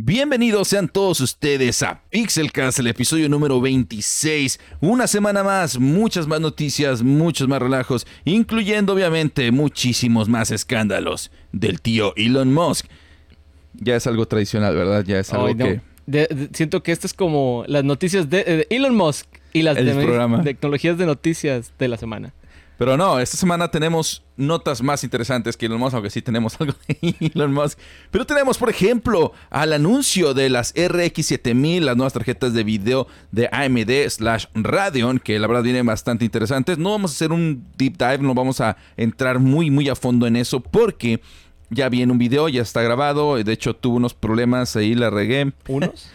Bienvenidos sean todos ustedes a Pixelcast, el episodio número 26. Una semana más, muchas más noticias, muchos más relajos, incluyendo obviamente muchísimos más escándalos del tío Elon Musk. Ya es algo tradicional, ¿verdad? Ya es algo no. que... De- de- siento que esto es como las noticias de, de Elon Musk y las de- programa. tecnologías de noticias de la semana. Pero no, esta semana tenemos notas más interesantes que Elon Musk, aunque sí tenemos algo de Elon Musk. Pero tenemos, por ejemplo, al anuncio de las RX 7000, las nuevas tarjetas de video de AMD slash Radeon, que la verdad vienen bastante interesantes. No vamos a hacer un deep dive, no vamos a entrar muy, muy a fondo en eso, porque ya viene un video, ya está grabado. De hecho, tuve unos problemas ahí, la regué. ¿Unos?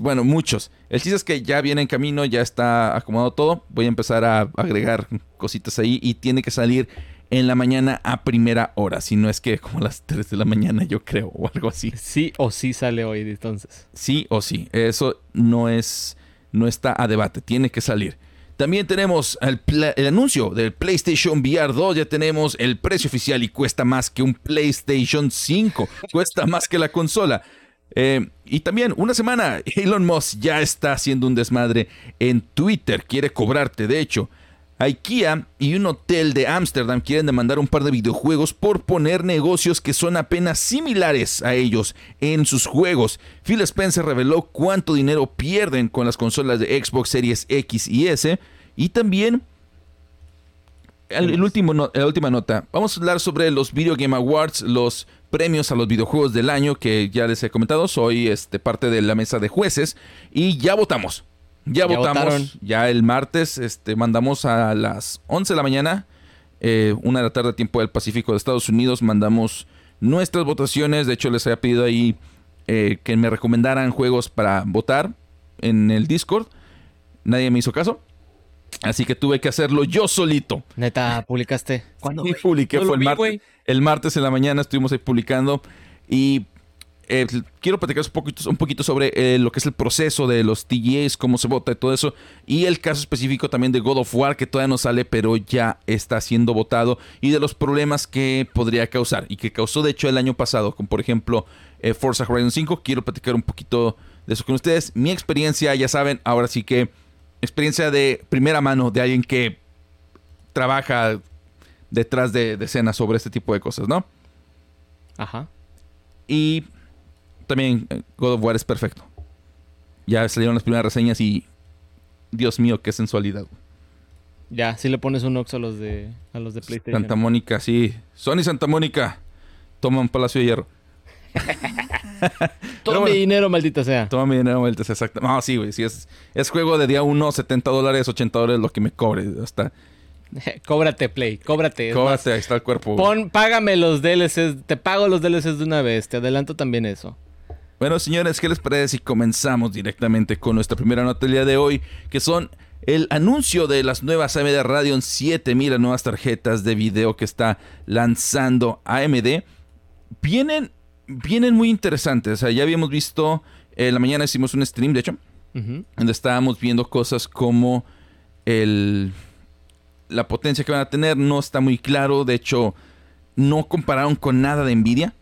Bueno, muchos. El chiste es que ya viene en camino, ya está acomodado todo. Voy a empezar a agregar cositas ahí y tiene que salir en la mañana a primera hora. Si no es que como a las 3 de la mañana, yo creo, o algo así. sí o sí sale hoy, entonces. Sí o sí. Eso no es. No está a debate. Tiene que salir. También tenemos el, el anuncio del PlayStation VR 2. Ya tenemos el precio oficial y cuesta más que un PlayStation 5. Cuesta más que la consola. Eh, y también, una semana, Elon Musk ya está haciendo un desmadre en Twitter. Quiere cobrarte, de hecho. IKEA y un hotel de Ámsterdam quieren demandar un par de videojuegos por poner negocios que son apenas similares a ellos en sus juegos. Phil Spencer reveló cuánto dinero pierden con las consolas de Xbox Series X y S. Y también el, último la última nota. Vamos a hablar sobre los Video Game Awards, los premios a los videojuegos del año que ya les he comentado. Soy este, parte de la mesa de jueces y ya votamos. Ya, Ya votamos. votaron. Ya el martes este, mandamos a las 11 de la mañana, eh, una de la tarde, tiempo del Pacífico de Estados Unidos, mandamos nuestras votaciones. De hecho, les había pedido ahí eh, que me recomendaran juegos para votar en el Discord. Nadie me hizo caso. Así que tuve que hacerlo yo solito. Neta, publicaste. ¿Cuándo? Sí, publiqué, fue el vi, martes. El martes en la mañana estuvimos ahí publicando. Y eh, quiero platicar un poquito, sobre eh, lo que es el proceso de los TGAs, cómo se vota y todo eso. Y el caso específico también de God of War, que todavía no sale, pero ya está siendo votado. Y de los problemas que podría causar. Y que causó, de hecho, el año pasado. Como por ejemplo, eh, Forza Horizon 5. Quiero platicar un poquito de eso con ustedes. Mi experiencia, ya saben, ahora sí que. Experiencia de primera mano de alguien que trabaja detrás de, de escenas sobre este tipo de cosas, ¿no? Ajá. Y también eh, God of War es perfecto. Ya salieron las primeras reseñas y Dios mío, qué sensualidad. Ya, sí le pones un ox a los de, a los de PlayStation. Santa Mónica, sí. Sony Santa Mónica. Toman Palacio de Hierro. Pero mi dinero, maldita sea. Toma mi dinero, vueltas, exacto. No, sí, güey. Sí, es, es juego de día 1, 70 dólares, 80 dólares lo que me cobre. Hasta cóbrate, Play, cóbrate. cóbrate, ahí está el cuerpo. Pon, págame los DLCs, te pago los DLCs de una vez, te adelanto también eso. Bueno, señores, ¿qué les parece si comenzamos directamente con nuestra primera nota del día de hoy? Que son el anuncio de las nuevas AMD Radeon 7000, las nuevas tarjetas de video que está lanzando AMD. Vienen, vienen muy interesantes. O sea, ya habíamos visto, en la mañana hicimos un stream, de hecho, Ujú. donde estábamos viendo cosas como el, la potencia que van a tener. No está muy claro. De hecho, no compararon con nada de Nvidia.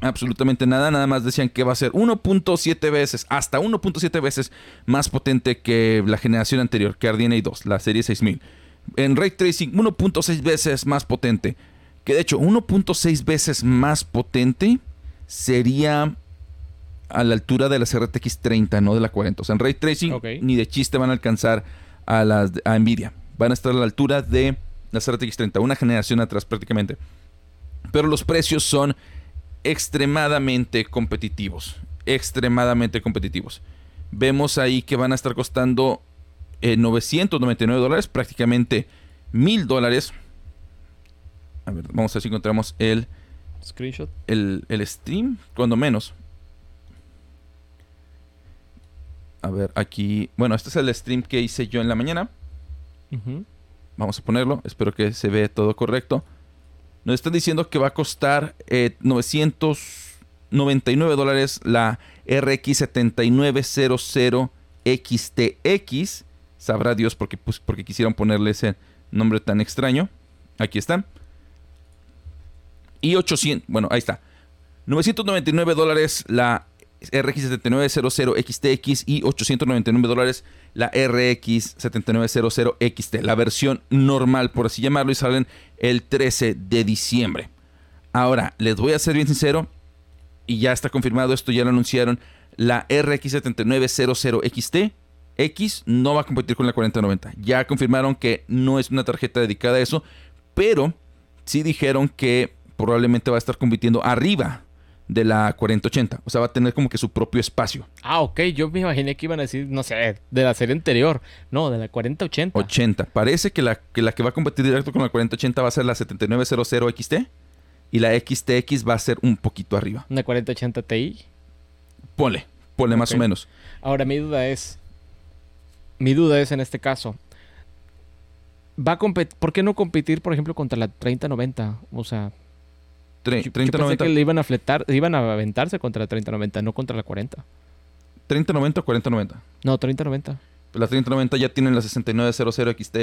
Absolutamente nada. Nada más decían que va a ser 1.7 veces, hasta 1.7 veces más potente que la generación anterior, que RDNA 2, la serie 6000. En Ray Tracing, 1.6 veces más potente. Que de hecho, 1.6 veces más potente sería a la altura de las RTX 30, no de la 40. O sea, en Ray Tracing ni de chiste van a alcanzar a las a Nvidia. Van a estar a la altura de las RTX 30, una generación atrás prácticamente. Pero los precios son extremadamente competitivos. Extremadamente competitivos. Vemos ahí que van a estar costando eh, 999 dólares, prácticamente 1000 dólares. A ver, vamos a ver si encontramos el, Screenshot. el, el stream, cuando menos. A ver, aquí. Bueno, este es el stream que hice yo en la mañana. Vamos a ponerlo. Espero que se vea todo correcto. Nos están diciendo que va a costar eh, 999 dólares la RX 7900 XTX. Sabrá Dios por qué, pues, porque quisieron ponerle ese nombre tan extraño. Aquí están. Y 800. Bueno, ahí está. 999 dólares la RX 7900 XTX y 899 dólares la RX 7900 XT, la versión normal por así llamarlo y salen el 13 de diciembre. Ahora, les voy a ser bien sincero y ya está confirmado esto, ya lo anunciaron, la RX 7900 XT X no va a competir con la 4090. Ya confirmaron que no es una tarjeta dedicada a eso, pero sí dijeron que probablemente va a estar compitiendo arriba de la 4080. O sea, va a tener como que su propio espacio. Ah, ok. Yo me imaginé que iban a decir, no sé, de la serie anterior. No, de la 4080. 80. Parece que la que, la que va a competir directo con la 4080 va a ser la 7900 XT. Y la XTX va a ser un poquito arriba. ¿Una 4080 Ti? Ponle, ponle más o menos. Ahora, mi duda es, mi duda es en este caso, va a ¿por qué no competir, por ejemplo, contra la 3090? O sea, 3090. que le iban a fletar, iban a aventarse contra la 3090, no contra la 40. 3090 o 4090? No, 3090. La 3090 ya tienen la 6900 XT.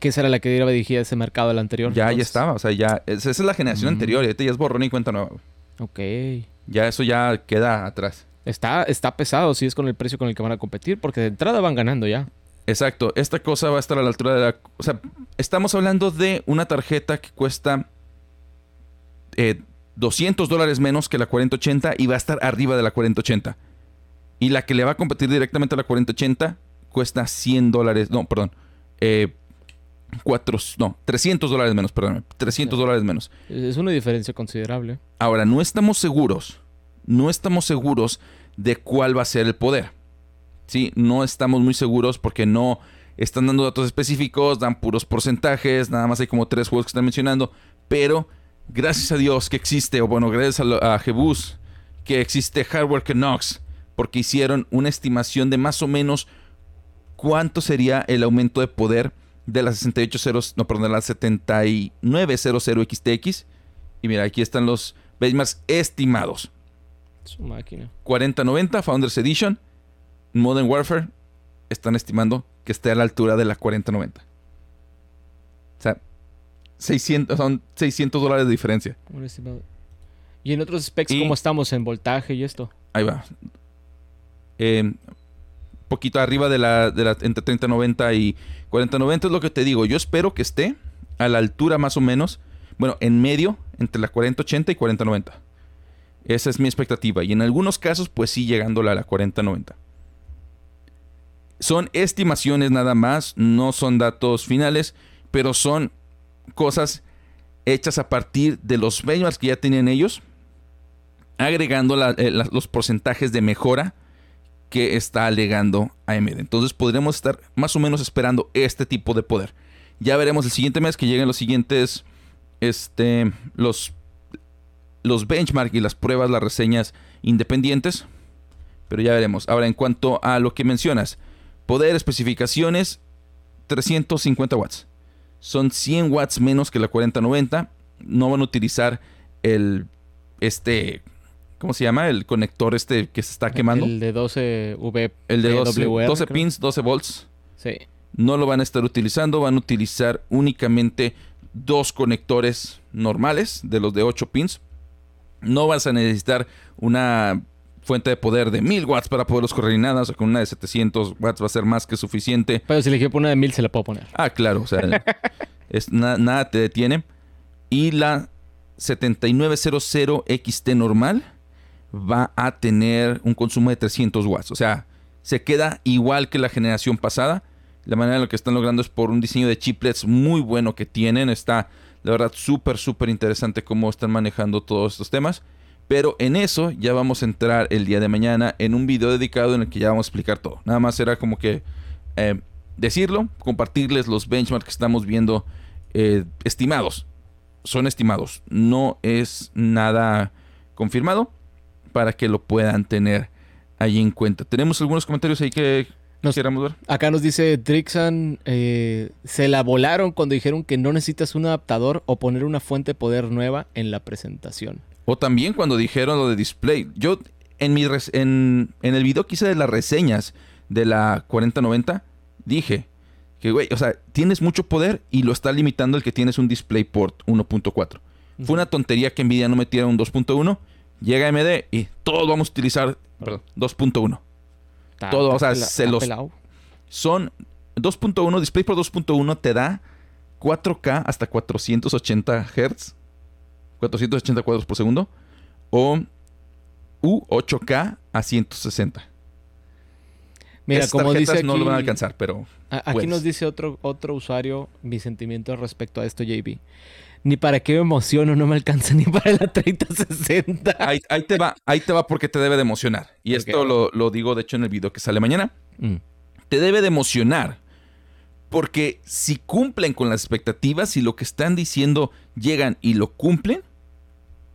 Que esa era la que iba dirigida a ese mercado, el anterior. Ya, ya estaba. O sea, ya. Esa es la generación anterior. Y ahorita ya es borrón y cuenta nueva. Ok. Ya eso ya queda atrás. Está, está pesado si es con el precio con el que van a competir, porque de entrada van ganando ya. Exacto. Esta cosa va a estar a la altura de la. O sea, estamos hablando de una tarjeta que cuesta 200 eh, dólares menos que la 4080 y va a estar arriba de la 4080. Y la que le va a competir directamente a la 4080 cuesta 100 dólares. No, perdón. Eh, no, 300 dólares menos, perdón. 300 dólares menos. Es una diferencia considerable. Ahora, no estamos seguros. No estamos seguros de cuál va a ser el poder. ¿Sí? No estamos muy seguros porque no están dando datos específicos, dan puros porcentajes, nada más hay como tres juegos que están mencionando, pero gracias a Dios que existe, o bueno, gracias a, Jebus, que existe Hardware Knox, porque hicieron una estimación de más o menos cuánto sería el aumento de poder de la 6800, no, perdón, de la 7900 XTX. Y mira, aquí están los benchmarks estimados. Su máquina. 4090 Founders Edition, Modern Warfare, están estimando que esté a la altura de la 4090. O sea, 600, son 600 dólares de diferencia. ¿Y en otros specs cómo estamos en voltaje y esto? Ahí va. Eh, poquito arriba de la, de la entre 3090 y 4090 es lo que te digo. Yo espero que esté a la altura más o menos, bueno, en medio entre la 4080 y 4090. Esa es mi expectativa. Y en algunos casos, pues sí, llegando a la 4090. Son estimaciones nada más, no son datos finales, pero son cosas hechas a partir de los benchmarks que ya tenían ellos, agregando eh, los porcentajes de mejora que está alegando AMD. Entonces podremos estar más o menos esperando este tipo de poder. Ya veremos el siguiente mes que lleguen los siguientes, este, los, los benchmarks y las pruebas, las reseñas independientes. Pero ya veremos. Ahora, en cuanto a lo que mencionas, poder, especificaciones, 350 watts son 100 watts menos que la 4090. No van a utilizar el, este, ¿cómo se llama? El conector este que se está quemando. El de 12 V. El de 12, pins, 12 volts. Sí. No lo van a estar utilizando, van a utilizar únicamente dos conectores normales de los de 8 pins. No vas a necesitar una fuente de poder de 1000 watts para poderlos correr y nada. O sea, con una de 700 watts va a ser más que suficiente. Pero si le quiero poner una de 1000, se la puedo poner. Ah, claro. O sea, es, nada te detiene. Y la 7900 XT normal va a tener un consumo de 300 watts. O sea, se queda igual que la generación pasada. La manera en la que están logrando es por un diseño de chiplets muy bueno que tienen. Está, la verdad, súper, súper interesante cómo están manejando todos estos temas. Pero en eso ya vamos a entrar el día de mañana en un video dedicado en el que ya vamos a explicar todo. Nada más era como que eh, decirlo, compartirles los benchmarks que estamos viendo eh, estimados. Son estimados, no es nada confirmado para que lo puedan tener ahí en cuenta. Tenemos algunos comentarios ahí que nos, quisiéramos ver. Acá nos dice Drixan, eh, se la volaron cuando dijeron que no necesitas un adaptador o poner una fuente de poder nueva en la presentación. O también cuando dijeron lo de display. Yo en, mi en, en el video que hice de las reseñas de la 4090, dije que, güey, o sea, tienes mucho poder y lo está limitando el que tienes un DisplayPort 1.4. Fue una tontería que Nvidia no metiera un 2.1, Llega AMD y todos vamos a utilizar 2.1. Todo, o sea, se los... Son 2.1, Display por 2.1 te da 4K hasta 480 Hz, 480 cuadros por segundo, o U 8K a 160. Mira, como dice aquí, no lo van a alcanzar, pero aquí nos dice otro otro usuario mi sentimiento respecto a esto, JB. Ni para qué me emociono, no me alcanza ni para la 3060. Ahí, ahí te va, ahí te va porque te debe de emocionar. Y esto lo, digo de hecho en el video que sale mañana. Mm. Te debe de emocionar porque si cumplen con las expectativas, y lo que están diciendo llegan y lo cumplen,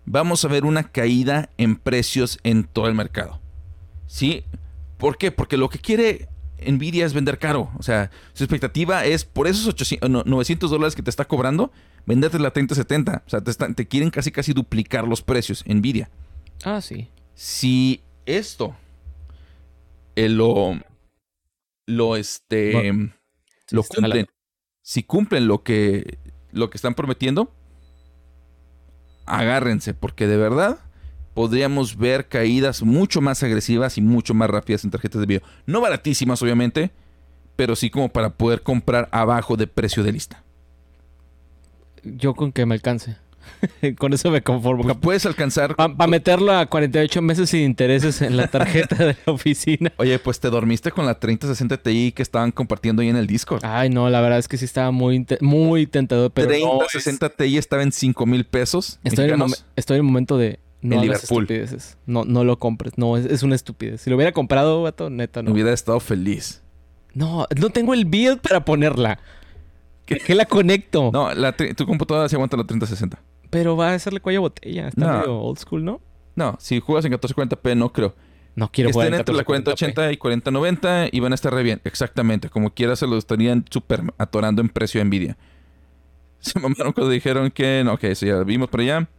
vamos a ver una caída en precios en todo el mercado. ¿Sí? ¿Por qué? Porque lo que quiere Nvidia es vender caro. O sea, su expectativa es por esos 900 dólares que te está cobrando, venderte la 3070. O sea, te, te quieren casi casi duplicar los precios, Nvidia. Ah, sí. Si esto eh, lo, lo, este, lo cumplen, si cumplen lo que, lo que están prometiendo, agárrense, porque de verdad podríamos ver caídas mucho más agresivas y mucho más rápidas en tarjetas de video. No baratísimas, obviamente, pero sí como para poder comprar abajo de precio de lista. Yo con que me alcance. Con eso me conformo. Pues puedes alcanzar. Para meterlo a 48 meses sin intereses en la tarjeta de la oficina. Oye, pues te dormiste con la 3060 Ti que estaban compartiendo ahí en el Discord. Ay, no, la verdad es que sí estaba muy, muy tentador. Pero 3060 Ti estaba en 5 mil pesos. Estoy en, estoy en, el momento de. No estupideces. No, no lo compres. No, es, una estupidez. Si lo hubiera comprado, vato, neta, no. Hubiera estado feliz. No, no tengo el build para ponerla. ¿Qué, la conecto? No, tu computadora se aguanta la 3060. Pero va a hacerle cuello a botella. Está medio old school, ¿no? No, si juegas en 1440p, no creo. No quiero jugar en entre la 4080 y 4090 y van a estar re bien. Exactamente. Como quiera se lo estarían súper atorando en precio de Nvidia. Se mamaron cuando dijeron que... No, ok, eso ya vimos por allá.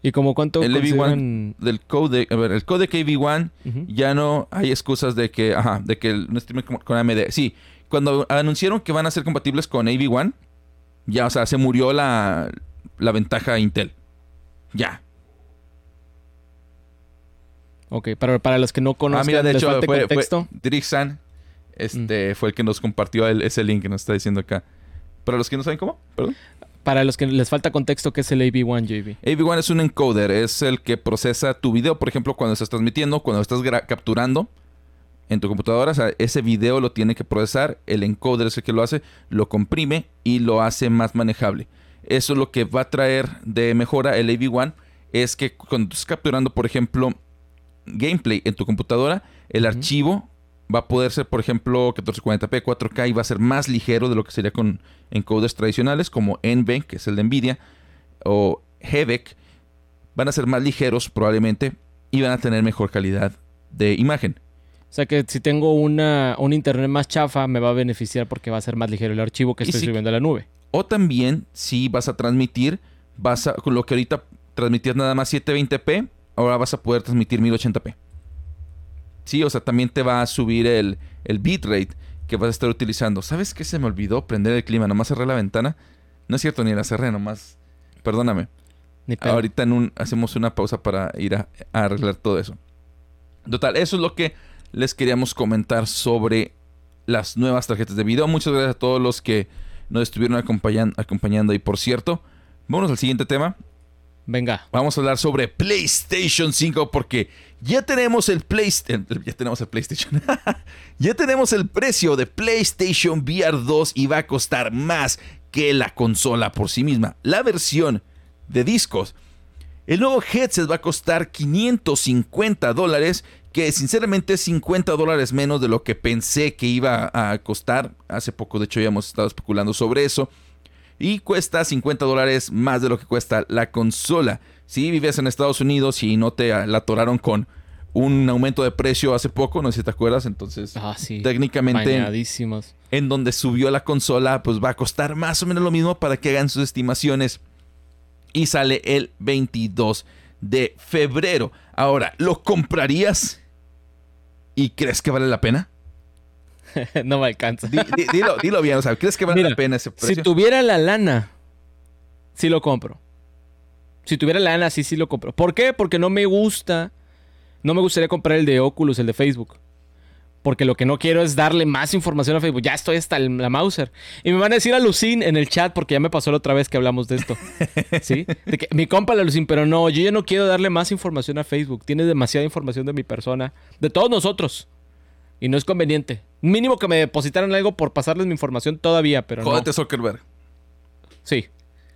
¿Y como cuánto El AV1 del code... A ver, el codec AV1 ya no hay excusas de que... Ajá, de que no stream con AMD. Sí, cuando anunciaron que van a ser compatibles con AV1 ya, o sea, se murió la, la ventaja Intel. Ya. Ok, para, para los que no conocen, ah, mira, de hecho, fue, fue Drixan, este, mm. fue el que nos compartió ese link que nos está diciendo acá. Para los que no saben cómo, perdón. Para los que les falta contexto, ¿qué es el AV1, JV? AV1 es un encoder, es el que procesa tu video, por ejemplo, cuando estás transmitiendo, cuando estás capturando en tu computadora, o sea, ese video lo tiene que procesar, el encoder es el que lo hace, lo comprime y lo hace más manejable. Eso es lo que va a traer de mejora el AV1, es que cuando estás capturando, por ejemplo, gameplay en tu computadora, el archivo va a poder ser, por ejemplo, 1440p, 4K y va a ser más ligero de lo que sería con encoders tradicionales como NVENC, que es el de Nvidia, o HEVEC. Van a ser más ligeros probablemente y van a tener mejor calidad de imagen. O sea que si tengo una, un internet más chafa, me va a beneficiar porque va a ser más ligero el archivo que estoy subiendo a la nube. O también, si vas a transmitir, vas a, con lo que ahorita transmitías nada más 720p, ahora vas a poder transmitir 1080p. Sí, o sea, también te va a subir el, el bitrate que vas a estar utilizando. ¿Sabes qué se me olvidó? Prender el clima. Nomás cerré la ventana. No es cierto, ni la cerré, nomás. Perdóname. Ahorita en un, hacemos una pausa para ir a arreglar todo eso. Total, eso es lo que les queríamos comentar sobre las nuevas tarjetas de video. Muchas gracias a todos los que nos estuvieron acompañando. Y por cierto, vámonos al siguiente tema. Venga. Vamos a hablar sobre PlayStation 5 porque ya tenemos el PlayStation. Ya tenemos el PlayStation. ya tenemos el precio de PlayStation VR 2 y va a costar más que la consola por sí misma. La versión de discos. El nuevo headset va a costar 550 dólares que sinceramente es 50 dólares menos de lo que pensé que iba a costar. Hace poco, de hecho, ya hemos estado especulando sobre eso. Y cuesta 50 dólares más de lo que cuesta la consola. Si vives en Estados Unidos y no te la atoraron con un aumento de precio hace poco, no sé si te acuerdas, entonces ah, sí. técnicamente en donde subió la consola, pues va a costar más o menos lo mismo para que hagan sus estimaciones. Y sale el 22 de febrero. Ahora, ¿lo comprarías? ¿Y crees que vale la pena? no me alcanza. dilo, bien, o sea, ¿crees que vale la pena ese precio? Si tuviera la lana, sí lo compro. Si tuviera lana, sí, sí lo compro. ¿Por qué? Porque no me gusta. No me gustaría comprar el de Oculus, el de Facebook. Porque lo que no quiero es darle más información a Facebook. Ya estoy hasta la Mauser. Y me van a decir a Lucín en el chat, porque ya me pasó la otra vez que hablamos de esto. ¿Sí? De que mi compa la Lucín, pero no, yo ya no quiero darle más información a Facebook. Tiene demasiada información de mi persona. De todos nosotros. Y no es conveniente. Mínimo que me depositaran algo por pasarles mi información todavía, pero Jódete Zuckerberg. Sí,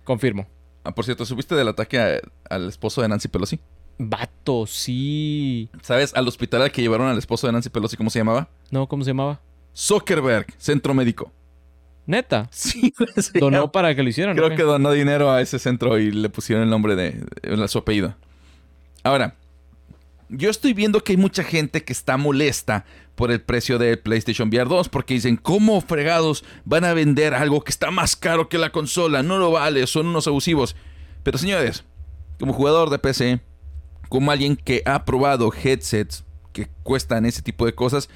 confirmo. Ah, por cierto, ¿subiste del ataque al esposo de Nancy Pelosi? Vato, sí. ¿Sabes al hospital al que llevaron al esposo de Nancy Pelosi cómo se llamaba? No, ¿cómo se llamaba? Zuckerberg, centro médico. ¿Neta? Sí. Donó para que lo hicieran. Creo que donó dinero a ese centro y le pusieron el nombre de, de su apellido. Ahora, yo estoy viendo que hay mucha gente que está molesta por el precio del PlayStation VR 2 porque dicen, ¿cómo fregados van a vender algo que está más caro que la consola? No lo vale, son unos abusivos. Pero señores, como jugador de PC, como alguien que ha probado headsets que cuestan ese tipo de cosas,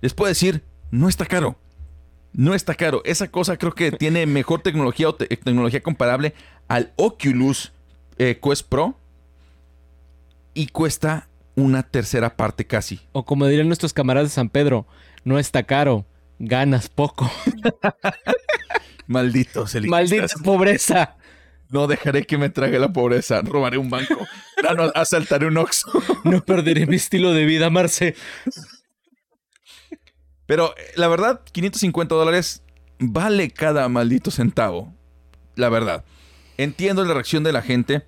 les puedo decir, no está caro. No está caro. Esa cosa creo que tiene mejor tecnología o tecnología comparable al Oculus eh, Quest Pro y cuesta una tercera parte casi. O como dirían nuestros camaradas de San Pedro, no está caro, ganas poco. Malditos Maldita pobreza. No dejaré que me trague la pobreza. Robaré un banco. no, asaltaré un Oxxo. no perderé mi estilo de vida, Marce. Pero eh, la verdad, 550 dólares vale cada maldito centavo. La verdad. Entiendo la reacción de la gente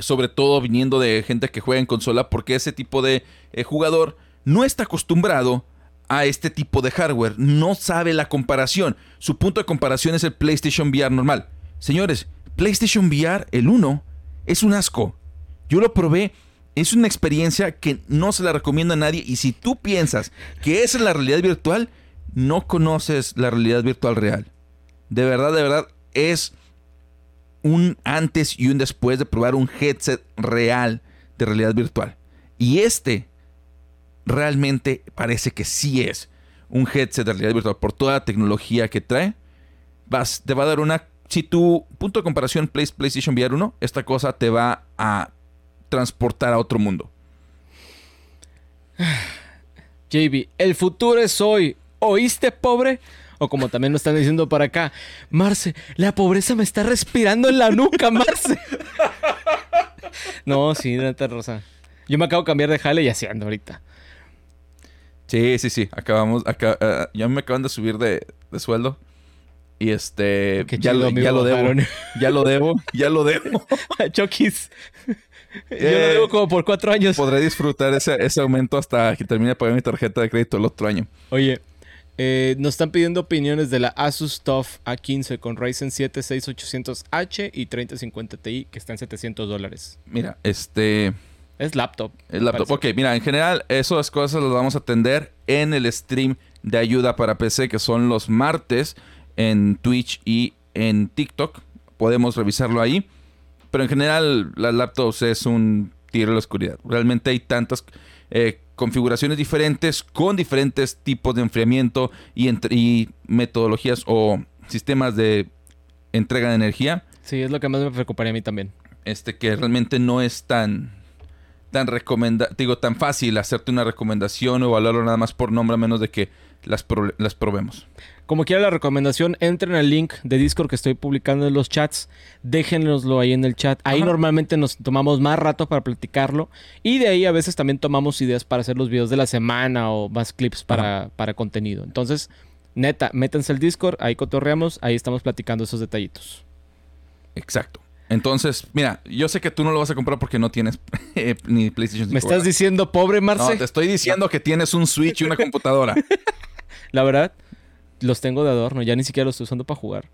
sobre todo viniendo de gente que juega en consola, porque ese tipo de eh, jugador no está acostumbrado a este tipo de hardware, no sabe la comparación. Su punto de comparación es el PlayStation VR normal. Señores, PlayStation VR, el 1, es un asco. Yo lo probé, es una experiencia que no se la recomiendo a nadie y si tú piensas que esa es la realidad virtual, no conoces la realidad virtual real. De verdad, de verdad, es un antes y un después de probar un headset real de realidad virtual. Y este realmente parece que sí es un headset de realidad virtual por toda la tecnología que trae. Vas, te va a dar una... Si tu punto de comparación PlayStation VR 1, esta cosa te va a transportar a otro mundo. JB, el futuro es hoy. ¿Oíste, pobre? O como también nos están diciendo para acá, Marce, la pobreza me está respirando en la nuca, Marce. no, sí, neta rosa. Yo me acabo de cambiar de jale y así ando ahorita. Sí, sí, sí. Acabamos, acá, uh, ya me acaban de subir de, sueldo. Y este, ya, lo, ya lo debo. ya lo debo, ya lo debo. Chokis. Yo lo debo como por cuatro años. Podré disfrutar ese, ese aumento hasta que termine de pagar mi tarjeta de crédito el otro año. Oye, eh, nos están pidiendo opiniones de la Asus TUF A15 con Ryzen 7 6800H y 3050 Ti que está en 700 dólares. Mira, este... Es laptop. Es laptop. Ok, mira, en general esas cosas las vamos a atender en el stream de ayuda para PC que son los martes en Twitch y en TikTok. Podemos revisarlo ahí. Pero en general las laptops es un tiro a la oscuridad. Realmente hay tantas eh, configuraciones diferentes con diferentes tipos de enfriamiento y, y metodologías o sistemas de entrega de energía. Sí, es lo que más me preocuparía a mí también. Este que realmente no es tan tan recomenda digo tan fácil hacerte una recomendación o evaluarlo nada más por nombre a menos de que las, las probemos. Como quiera la recomendación, entren al link de Discord que estoy publicando en los chats. Déjenoslo ahí en el chat. Ahí normalmente nos tomamos más rato para platicarlo. Y de ahí a veces también tomamos ideas para hacer los videos de la semana o más clips para, para contenido. Entonces, neta, métanse al Discord, ahí cotorreamos, ahí estamos platicando esos detallitos. Exacto. Entonces, mira, yo sé que tú no lo vas a comprar porque no tienes eh, ni PlayStation 5. ¿Me estás diciendo pobre, Marce? No, te estoy diciendo que tienes un Switch y una computadora. La verdad, los tengo de adorno, ya ni siquiera los estoy usando para jugar.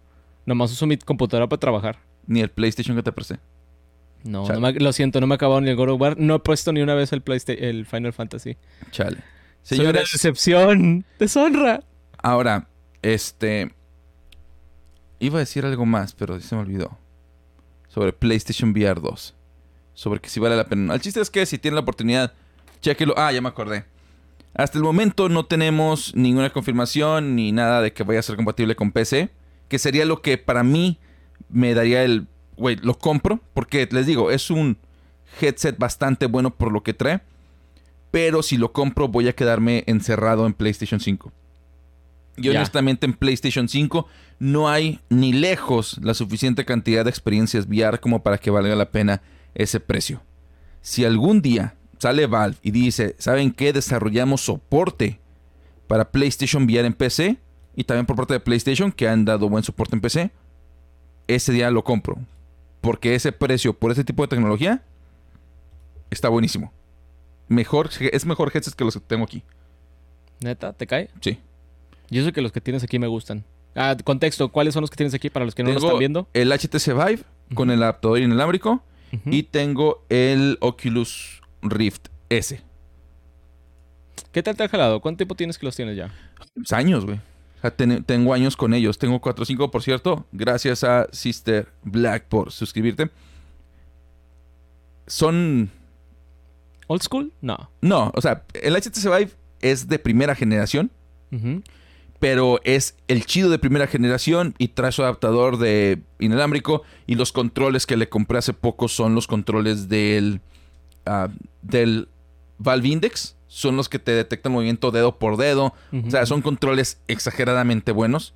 Nomás uso mi computadora para trabajar. Ni el PlayStation que te presté. No, lo siento, no me ha acabado ni el God of War. No he puesto ni una vez el, el Final Fantasy. Chale. Señores, Soy decepción. Deshonra. Ahora, este... Iba a decir algo más, pero se me olvidó. Sobre PlayStation VR 2. Sobre que si vale la pena. El chiste es que si tienen la oportunidad, chequenlo. Ah, ya me acordé. Hasta el momento no tenemos ninguna confirmación ni nada de que vaya a ser compatible con PC, que sería lo que para mí me daría el güey, lo compro porque les digo, es un headset bastante bueno por lo que trae. Pero si lo compro, voy a quedarme encerrado en PlayStation 5. Y honestamente en PlayStation 5 no hay ni lejos la suficiente cantidad de experiencias VR como para que valga la pena ese precio. Si algún día sale Valve y dice, ¿saben qué? Desarrollamos soporte para PlayStation VR en PC y también por parte de PlayStation que han dado buen soporte en PC, ese día lo compro. Porque ese precio por ese tipo de tecnología está buenísimo. Mejor, es mejor headset que los que tengo aquí. ¿Neta? ¿Te cae? Sí. Yo sé que los que tienes aquí me gustan. Ah, contexto, ¿cuáles son los que tienes aquí para los que no lo están viendo? El HTC Vive con el adaptador inalámbrico y tengo el Oculus Rift S. ¿Qué tal te ha jalado? ¿Cuánto tiempo tienes que los tienes ya? Pues años, güey. tengo años con ellos. Tengo 4 o 5, por cierto. Gracias a Sister Black por suscribirte. Son... ¿Old school? No. No, o sea, el HTC Vive es de primera generación pero es el chido de primera generación y trae su adaptador de inalámbrico y los controles que le compré hace poco son los controles del, uh, del Valve Index. Son los que te detectan movimiento dedo por dedo. O sea, son controles exageradamente buenos.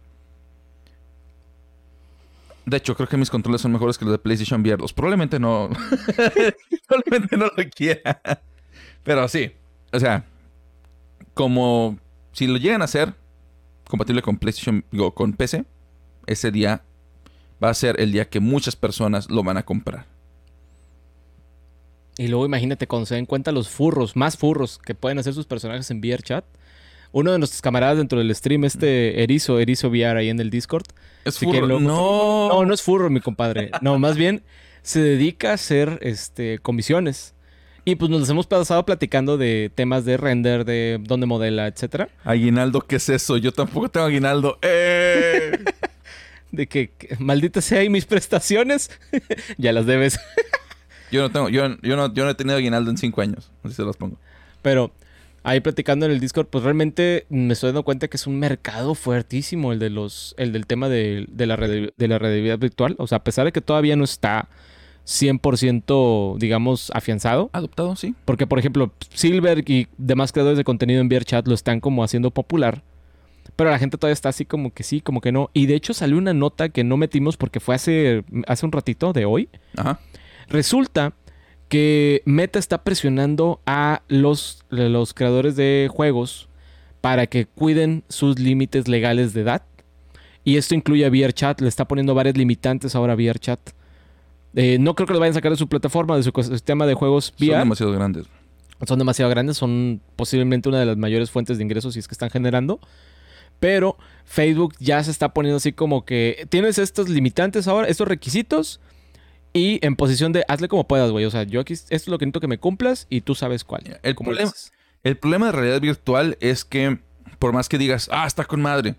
De hecho, creo que mis controles son mejores que los de PlayStation VR 2. Probablemente no. Probablemente no lo quiera. Pero sí. O sea, como si lo llegan a hacer, compatible con PlayStation, o con PC, ese día va a ser el día que muchas personas lo van a comprar. Y luego imagínate cuando se den cuenta los furros, más furros que pueden hacer sus personajes en VR Chat. Uno de nuestros camaradas dentro del stream, este Erizo, Erizo VR ahí en el Discord. Es furro. no. No, no es furro, mi compadre. No, más bien se dedica a hacer este, comisiones. Y pues nos hemos pasado platicando de temas de render, de dónde modela, etcétera. Aguinaldo, ¿qué es eso? Yo tampoco tengo aguinaldo. ¡Eh! de que, maldita sea y mis prestaciones, ya las debes. Yo no tengo, yo, yo, no, yo no he tenido aguinaldo en cinco años, así se los pongo. Pero ahí platicando en el Discord, pues realmente me estoy dando cuenta que es un mercado fuertísimo el de los, el del tema de, la, de la realidad virtual. O sea, a pesar de que todavía no está 100%, digamos, afianzado. Adoptado, sí. Porque, por ejemplo, Silver y demás creadores de contenido en VRChat lo están como haciendo popular. Pero la gente todavía está así como que sí, como que no. Y de hecho salió una nota que no metimos porque fue hace, hace un ratito de hoy. Ajá. Resulta que Meta está presionando a los, los creadores de juegos para que cuiden sus límites legales de edad. Y esto incluye a VRChat. Le está poniendo varias limitantes ahora a VRChat. Eh, no creo que lo vayan a sacar de su plataforma, de su sistema de juegos VR. Son demasiado grandes. Son demasiado grandes, son posiblemente una de las mayores fuentes de ingresos si es que están generando. Pero Facebook ya se está poniendo así como que tienes estos limitantes ahora, estos requisitos. Y en posición de hazle como puedas, güey. O sea, yo aquí, esto es lo que necesito que me cumplas y tú sabes cuál. El, problema, el problema de realidad virtual es que, por más que digas, ah, está con madre.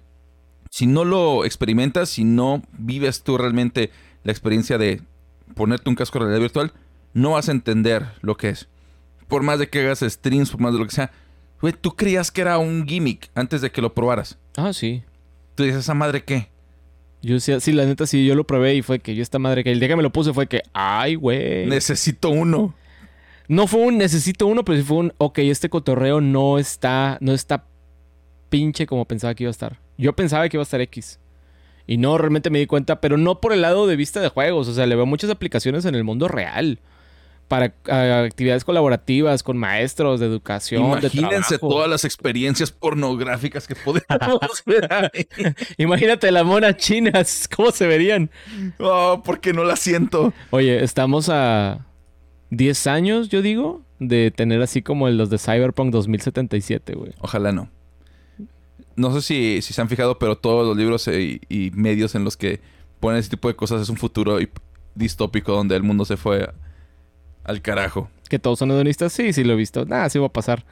Si no lo experimentas, si no vives tú realmente la experiencia de ponerte un casco de realidad virtual, no vas a entender lo que es. Por más de que hagas streams, por más de lo que sea. Güey, tú creías que era un gimmick antes de que lo probaras. Ah, sí. Tú dices, ¿esa madre qué? Yo decía, sí, la neta, sí, yo lo probé y fue que yo esta madre que el día que me lo puse fue que, ay, güey. Necesito uno. No fue un necesito uno, pero sí fue un, ok, este cotorreo no está, no está pinche como pensaba que iba a estar. Yo pensaba que iba a estar X. Y no, realmente me di cuenta, pero no por el lado de vista de juegos. O sea, le veo muchas aplicaciones en el mundo real. Para actividades colaborativas con maestros de educación. Imagínense todas las experiencias pornográficas que podemos ver. Imagínate las monas chinas, ¿cómo se verían? Oh, porque no la siento. Oye, estamos a 10 años, yo digo, de tener así como los de Cyberpunk 2077, güey. Ojalá no no sé si, se han fijado, pero todos los libros y, medios en los que ponen ese tipo de cosas es un futuro distópico donde el mundo se fue al carajo. ¿Que todos son hedonistas? Sí, sí lo he visto. Nada, sí va a pasar.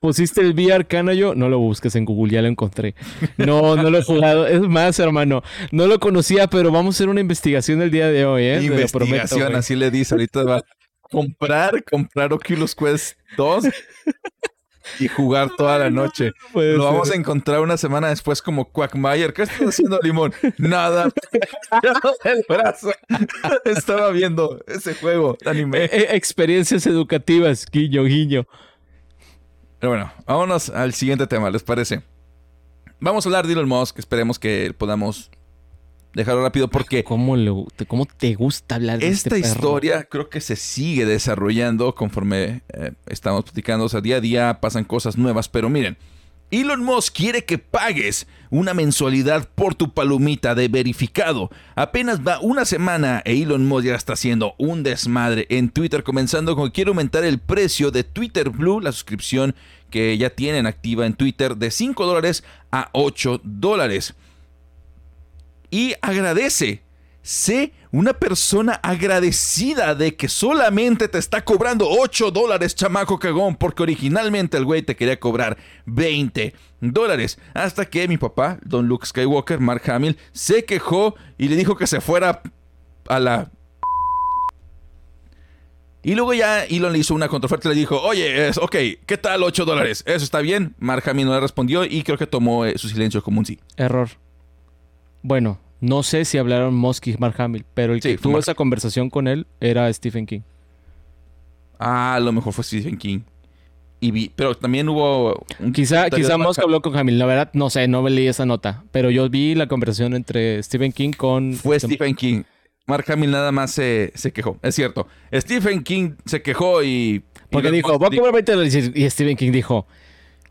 Pusiste el VR yo no lo busques en Google, ya lo encontré. No, no lo he jugado. Es más, hermano, no lo conocía, pero vamos a hacer una investigación el día de hoy, ¿eh? Investigación, así le dice. Ahorita va a comprar, comprar Oculus Quest 2 y jugar toda la noche. Lo vamos a encontrar una semana después como Quackmayer. ¿Qué estás haciendo, Limón? Nada. el brazo. Estaba viendo ese juego anime. E, e, experiencias educativas, guiño, guiño. Pero bueno, vámonos al siguiente tema, ¿les parece? Vamos a hablar de Elon Musk. Esperemos que podamos dejarlo rápido porque... ¿Cómo, cómo te gusta hablar de Esta este historia creo que se sigue desarrollando conforme eh, estamos platicando. O sea, día a día pasan cosas nuevas. Pero miren, Elon Musk quiere que pagues una mensualidad por tu palomita de verificado. Apenas va una semana e Elon Musk ya está haciendo un desmadre en Twitter, comenzando con que quiere aumentar el precio de Twitter Blue, la suscripción que ya tienen activa en Twitter, de 5 dólares a 8 dólares y agradece. Sé una persona agradecida de que solamente te está cobrando 8 dólares, chamaco cagón, porque originalmente el güey te quería cobrar 20 dólares. Hasta que mi papá, Don Luke Skywalker, Mark Hamill, se quejó y le dijo que se fuera a la y luego ya Elon le hizo una contraoferta y le dijo, oye, es, ok, ¿qué tal 8 dólares? ¿Eso está bien? Mark Hamill no le respondió y creo que tomó eh, su silencio como un sí. Error. Bueno, no sé si hablaron Musk y Mark Hamill, pero el que tuvo esa conversación con él era Stephen King. Ah, a lo mejor fue Stephen King. Y vi, pero también hubo... quizá quizá Musk habló con Hamill. La verdad, no sé, no leí esa nota. Pero yo vi la conversación entre Stephen King con... Fue Stephen King. Mark Hamill nada más se, se, quejó. Es cierto. Stephen King se quejó y... Porque dijo, voy a cobrar 20 dólares. Y Stephen King dijo,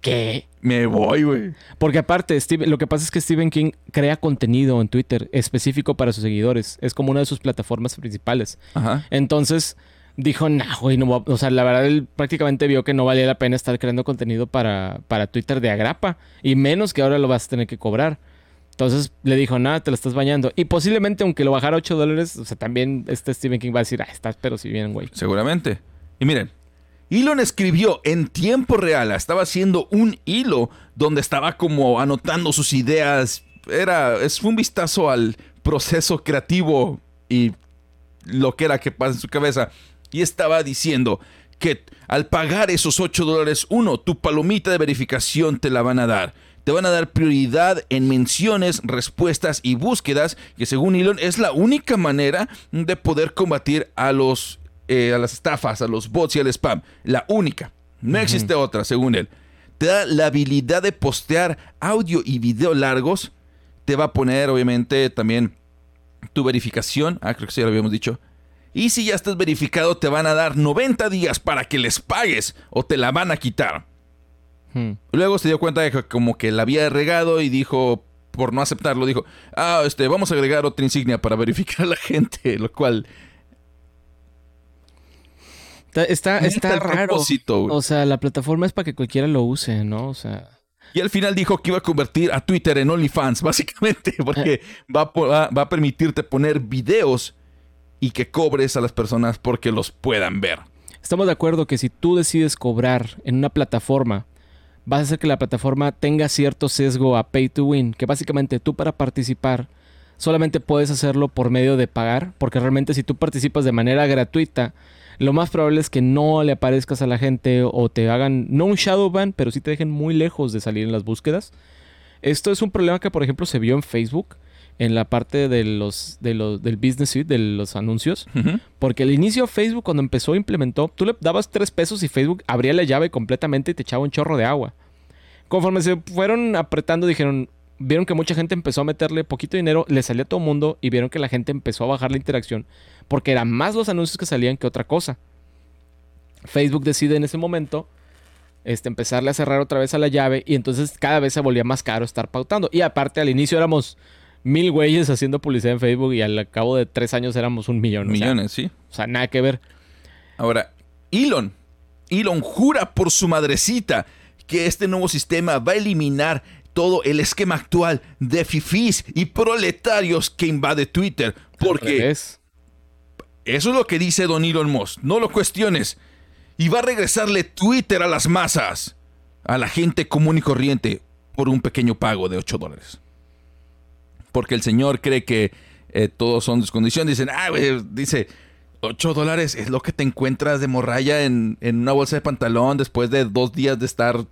¿qué? Me voy, güey. Porque aparte, lo que pasa es que Stephen King crea contenido en Twitter específico para sus seguidores. Es como una de sus plataformas principales. Ajá. Entonces dijo, nah, güey, no O sea, la verdad, él prácticamente vio que no valía la pena estar creando contenido para, para Twitter de agrapa. Y menos que ahora lo vas a tener que cobrar. Entonces le dijo, nada, te lo estás bañando. Y posiblemente, aunque lo bajara 8 dólares, o sea, también este Stephen King va a decir, ah, estás pero si bien, güey. Seguramente. Y miren, Elon escribió en tiempo real, estaba haciendo un hilo donde estaba como anotando sus ideas. Era, es un vistazo al proceso creativo y lo que era que pasa en su cabeza. Y estaba diciendo que al pagar esos 8 dólares, uno, tu palomita de verificación te la van a dar. Te van a dar prioridad en menciones, respuestas y búsquedas, que según Elon es la única manera de poder combatir a los eh, a las estafas, a los bots y al spam. La única. No existe otra, según él. Te da la habilidad de postear audio y video largos. Te va a poner, obviamente, también tu verificación. Ah, creo que sí, ya lo habíamos dicho. Y si ya estás verificado, te van a dar 90 días para que les pagues o te la van a quitar. Hmm. Luego se dio cuenta de que como que la había regado y dijo, por no aceptarlo, dijo, ah, este, vamos a agregar otra insignia para verificar a la gente, lo cual Está, está, raro. O sea, la plataforma es para que cualquiera lo use, ¿no? O sea. Y al final dijo que iba a convertir a Twitter en OnlyFans, básicamente, porque va va a permitirte poner videos y que cobres a las personas porque los puedan ver. Estamos de acuerdo que si tú decides cobrar en una plataforma, vas a hacer que la plataforma tenga cierto sesgo a pay to win, que básicamente tú para participar solamente puedes hacerlo por medio de pagar, porque realmente si tú participas de manera gratuita, lo más probable es que no le aparezcas a la gente o te hagan, no un shadow ban, pero sí te dejen muy lejos de salir en las búsquedas. Esto es un problema que, por ejemplo, se vio en Facebook, en la parte de los, de los, del business suite, de los anuncios. Porque al inicio Facebook, cuando empezó, implementó, tú le dabas tres pesos y Facebook abría la llave completamente y te echaba un chorro de agua. Conforme se fueron apretando, dijeron, vieron que mucha gente empezó a meterle poquito dinero, le salía a todo el mundo y vieron que la gente empezó a bajar la interacción porque eran más los anuncios que salían que otra cosa. Facebook decide en ese momento este, empezarle a cerrar otra vez a la llave y entonces cada vez se volvía más caro estar pautando. Y aparte al inicio éramos mil güeyes haciendo publicidad en Facebook y al cabo de tres años éramos un millón. Millones, sí. O sea, nada que ver. Ahora, Elon, Elon jura por su madrecita que este nuevo sistema va a eliminar todo el esquema actual de fifís y proletarios que invade Twitter. Porque eso es lo que dice Don Elon Musk. No lo cuestiones. Y va a regresarle Twitter a las masas, a la gente común y corriente, por un pequeño pago de 8 dólares. Porque el señor cree que eh, todos son descondiciones. Dicen, ah, dice, 8 dólares es lo que te encuentras de morralla en, una bolsa de pantalón después de dos días de estar,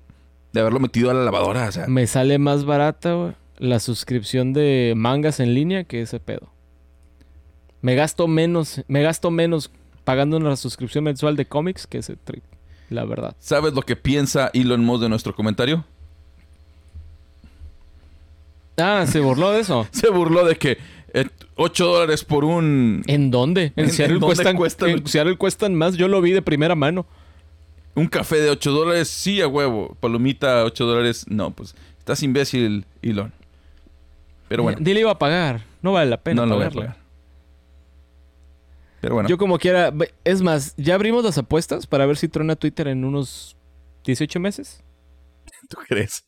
de haberlo metido a la lavadora. Me sale más barata, la suscripción de mangas en línea que ese pedo. Me gasto menos, me gasto menos pagando una suscripción mensual de cómics que ese trip, la verdad. ¿Sabes lo que piensa Elon Musk de nuestro comentario? Ah, se burló de eso. se burló de que 8 dólares por un. ¿En dónde? En, Seattle, cuestan, cuestan? cuestan más. Yo lo vi de primera mano. Un café de 8 dólares, sí, a huevo. Palomita, 8 dólares. No, pues estás imbécil, Elon. Pero bueno. Dile iba a pagar. No vale la pena. No lo voy a pagar. Pero bueno. Yo como quiera. Es más, ya abrimos las apuestas para ver si trona Twitter en unos 18 meses. ¿Tú crees?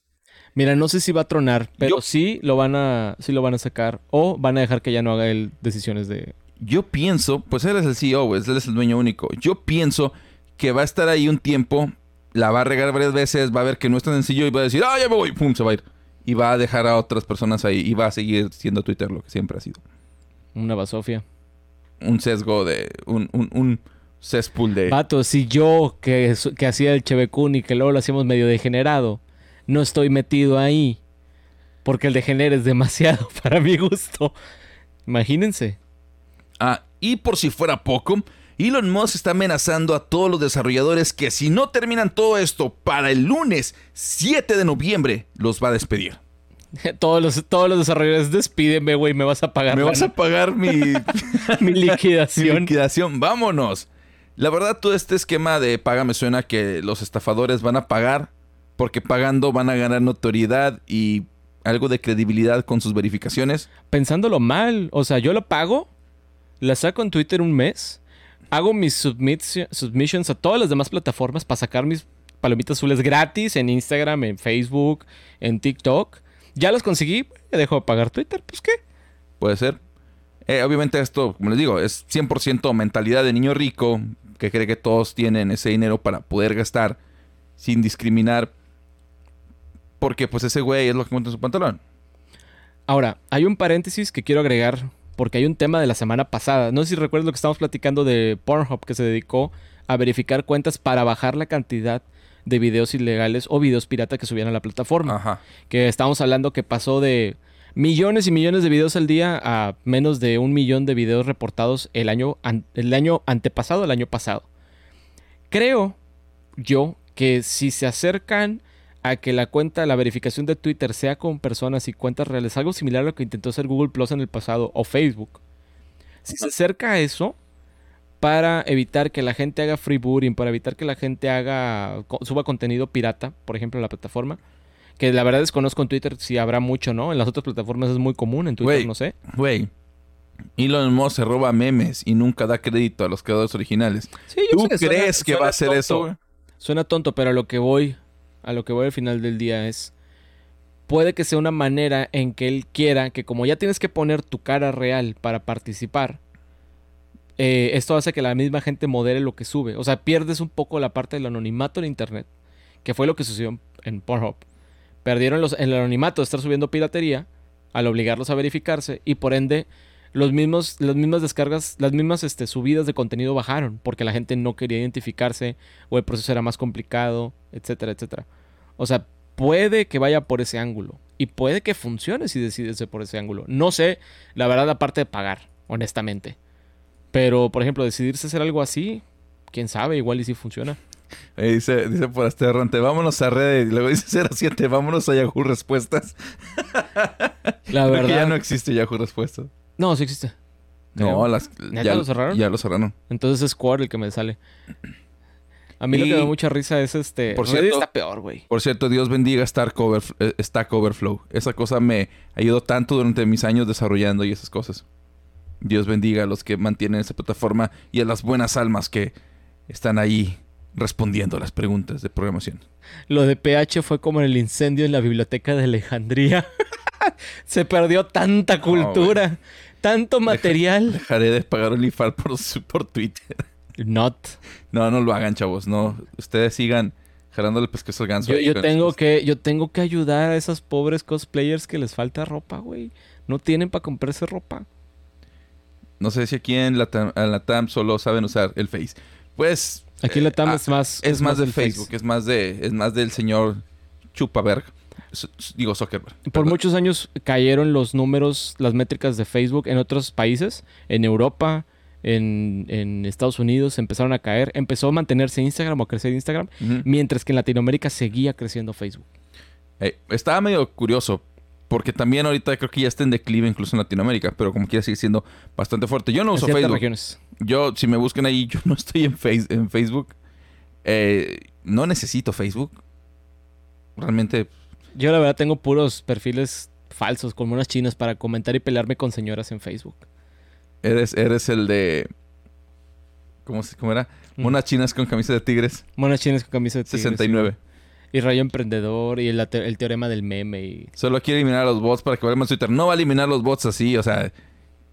Mira, no sé si va a tronar, pero sí lo van a sí lo van a sacar o van a dejar que ya no haga él decisiones de Yo pienso, pues él es el CEO, él es el dueño único. Yo pienso que va a estar ahí un tiempo, la va a regar varias veces, va a ver que no es tan sencillo y va a decir, "Ah, ya me voy", pum, se va a ir. Y va a dejar a otras personas ahí y va a seguir siendo Twitter lo que siempre ha sido. Una basofia. Un sesgo de un, un, un cesspool de Vato, si yo que, que hacía el Chevecún y que luego lo hacíamos medio degenerado no estoy metido ahí. Porque el de es demasiado para mi gusto. Imagínense. Ah, y por si fuera poco, Elon Musk está amenazando a todos los desarrolladores que si no terminan todo esto para el lunes 7 de noviembre, los va a despedir. Todos los, todos los desarrolladores despídeme, güey, me vas a pagar. Me vas a pagar mi, mi liquidación. mi liquidación, vámonos. La verdad, todo este esquema de paga me suena que los estafadores van a pagar porque pagando van a ganar notoriedad y algo de credibilidad con sus verificaciones. Pensándolo mal, o sea, yo lo pago, la saco en Twitter un mes, hago mis submissions a todas las demás plataformas para sacar mis palomitas azules gratis en Instagram, en Facebook, en TikTok. Ya los conseguí, me dejo de pagar Twitter, pues qué. Puede ser. Eh, obviamente esto, como les digo, es 100% mentalidad de niño rico que cree que todos tienen ese dinero para poder gastar sin discriminar porque pues ese güey es lo que encuentra en su pantalón. Ahora, hay un paréntesis que quiero agregar porque hay un tema de la semana pasada. No sé si recuerdas lo que estamos platicando de Pornhub que se dedicó a verificar cuentas para bajar la cantidad de videos ilegales o videos pirata que subían a la plataforma. Ajá. Que estábamos hablando que pasó de millones y millones de videos al día a menos de un millón de videos reportados el año, el año antepasado, el año pasado. Creo yo que si se acercan a que la cuenta, la verificación de Twitter sea con personas y cuentas reales, algo similar a lo que intentó hacer Google Plus en el pasado o Facebook. Si se acerca a eso, para evitar que la gente haga freebooting, para evitar que la gente haga suba contenido pirata, por ejemplo, en la plataforma, que la verdad desconozco en Twitter si habrá mucho, ¿no? En las otras plataformas es muy común, en Twitter no sé. Güey, Elon Musk se roba memes y nunca da crédito a los creadores originales. ¿Tú crees que va a hacer eso? Suena tonto, pero a lo que voy a lo que voy al final del día es, puede que sea una manera en que él quiera que como ya tienes que poner tu cara real para participar, eh, esto hace que la misma gente modere lo que sube. O sea, pierdes un poco la parte del anonimato en Internet, que fue lo que sucedió en Pornhub. Perdieron el anonimato de estar subiendo piratería al obligarlos a verificarse y por ende los mismos, las mismas descargas, las mismas este, subidas de contenido bajaron porque la gente no quería identificarse o el proceso era más complicado, etcétera, etcétera. O sea, puede que vaya por ese ángulo y puede que funcione si decides por ese ángulo. No sé, la verdad, aparte de pagar, honestamente. Pero, por ejemplo, decidirse hacer algo así, quién sabe, igual y si funciona. dice, dice por este errante, vámonos a Reddit. Luego dice 07, vámonos a Yahoo Respuestas. La verdad. ya no existe Yahoo Respuestas. No, sí existe. No, las, ya, lo cerraron? Ya lo cerraron. Entonces es Quora el que me sale. A mí lo que me da mucha risa es este. Por cierto, está peor, güey. Por cierto, Dios bendiga Stack, eh, Stack Overflow. Esa cosa me ayudó tanto durante mis años desarrollando y esas cosas. Dios bendiga a los que mantienen esa plataforma y a las buenas almas que están ahí respondiendo a las preguntas de programación. Lo de PH fue como en el incendio en la biblioteca de Alejandría. Se perdió tanta cultura, tanto material. dejaré de pagar un por, por Twitter. Not. No, no lo hagan, chavos. No, ustedes sigan jalando el pescuezo al ganso. Yo, tengo que, yo tengo que ayudar a esos pobres cosplayers que les falta ropa, güey. No tienen para comprarse ropa. No sé si aquí en la, TAM solo saben usar el Face. Pues... Aquí en la TAM eh, es más... Es, más, de Facebook, es más, de, es más del señor Chupaberg. Digo, Zuckerberg. Por muchos años cayeron los números, las métricas de Facebook en otros países. En Europa, en, Estados Unidos empezaron a caer. Empezó a mantenerse Instagram o a crecer Instagram. Mientras que en Latinoamérica seguía creciendo Facebook. Eh, estaba medio curioso porque también ahorita creo que ya está en declive incluso en Latinoamérica, pero como quiera sigue siendo bastante fuerte. Yo no uso Facebook. Regiones. Yo, si me buscan ahí, yo no estoy en, face, en Facebook. Eh, no necesito Facebook. Realmente. Yo la verdad tengo puros perfiles falsos, como unas chinas, para comentar y pelearme con señoras en Facebook. Eres, eres el de. ¿Cómo, cómo era? Monas chinas con camisa de tigres. Monas chinas con camisa de tigres. 69. Y Rayo Emprendedor y el, teorema del meme. Y... Solo quiere eliminar a los bots para que valga más Twitter. No va a eliminar los bots así, o sea.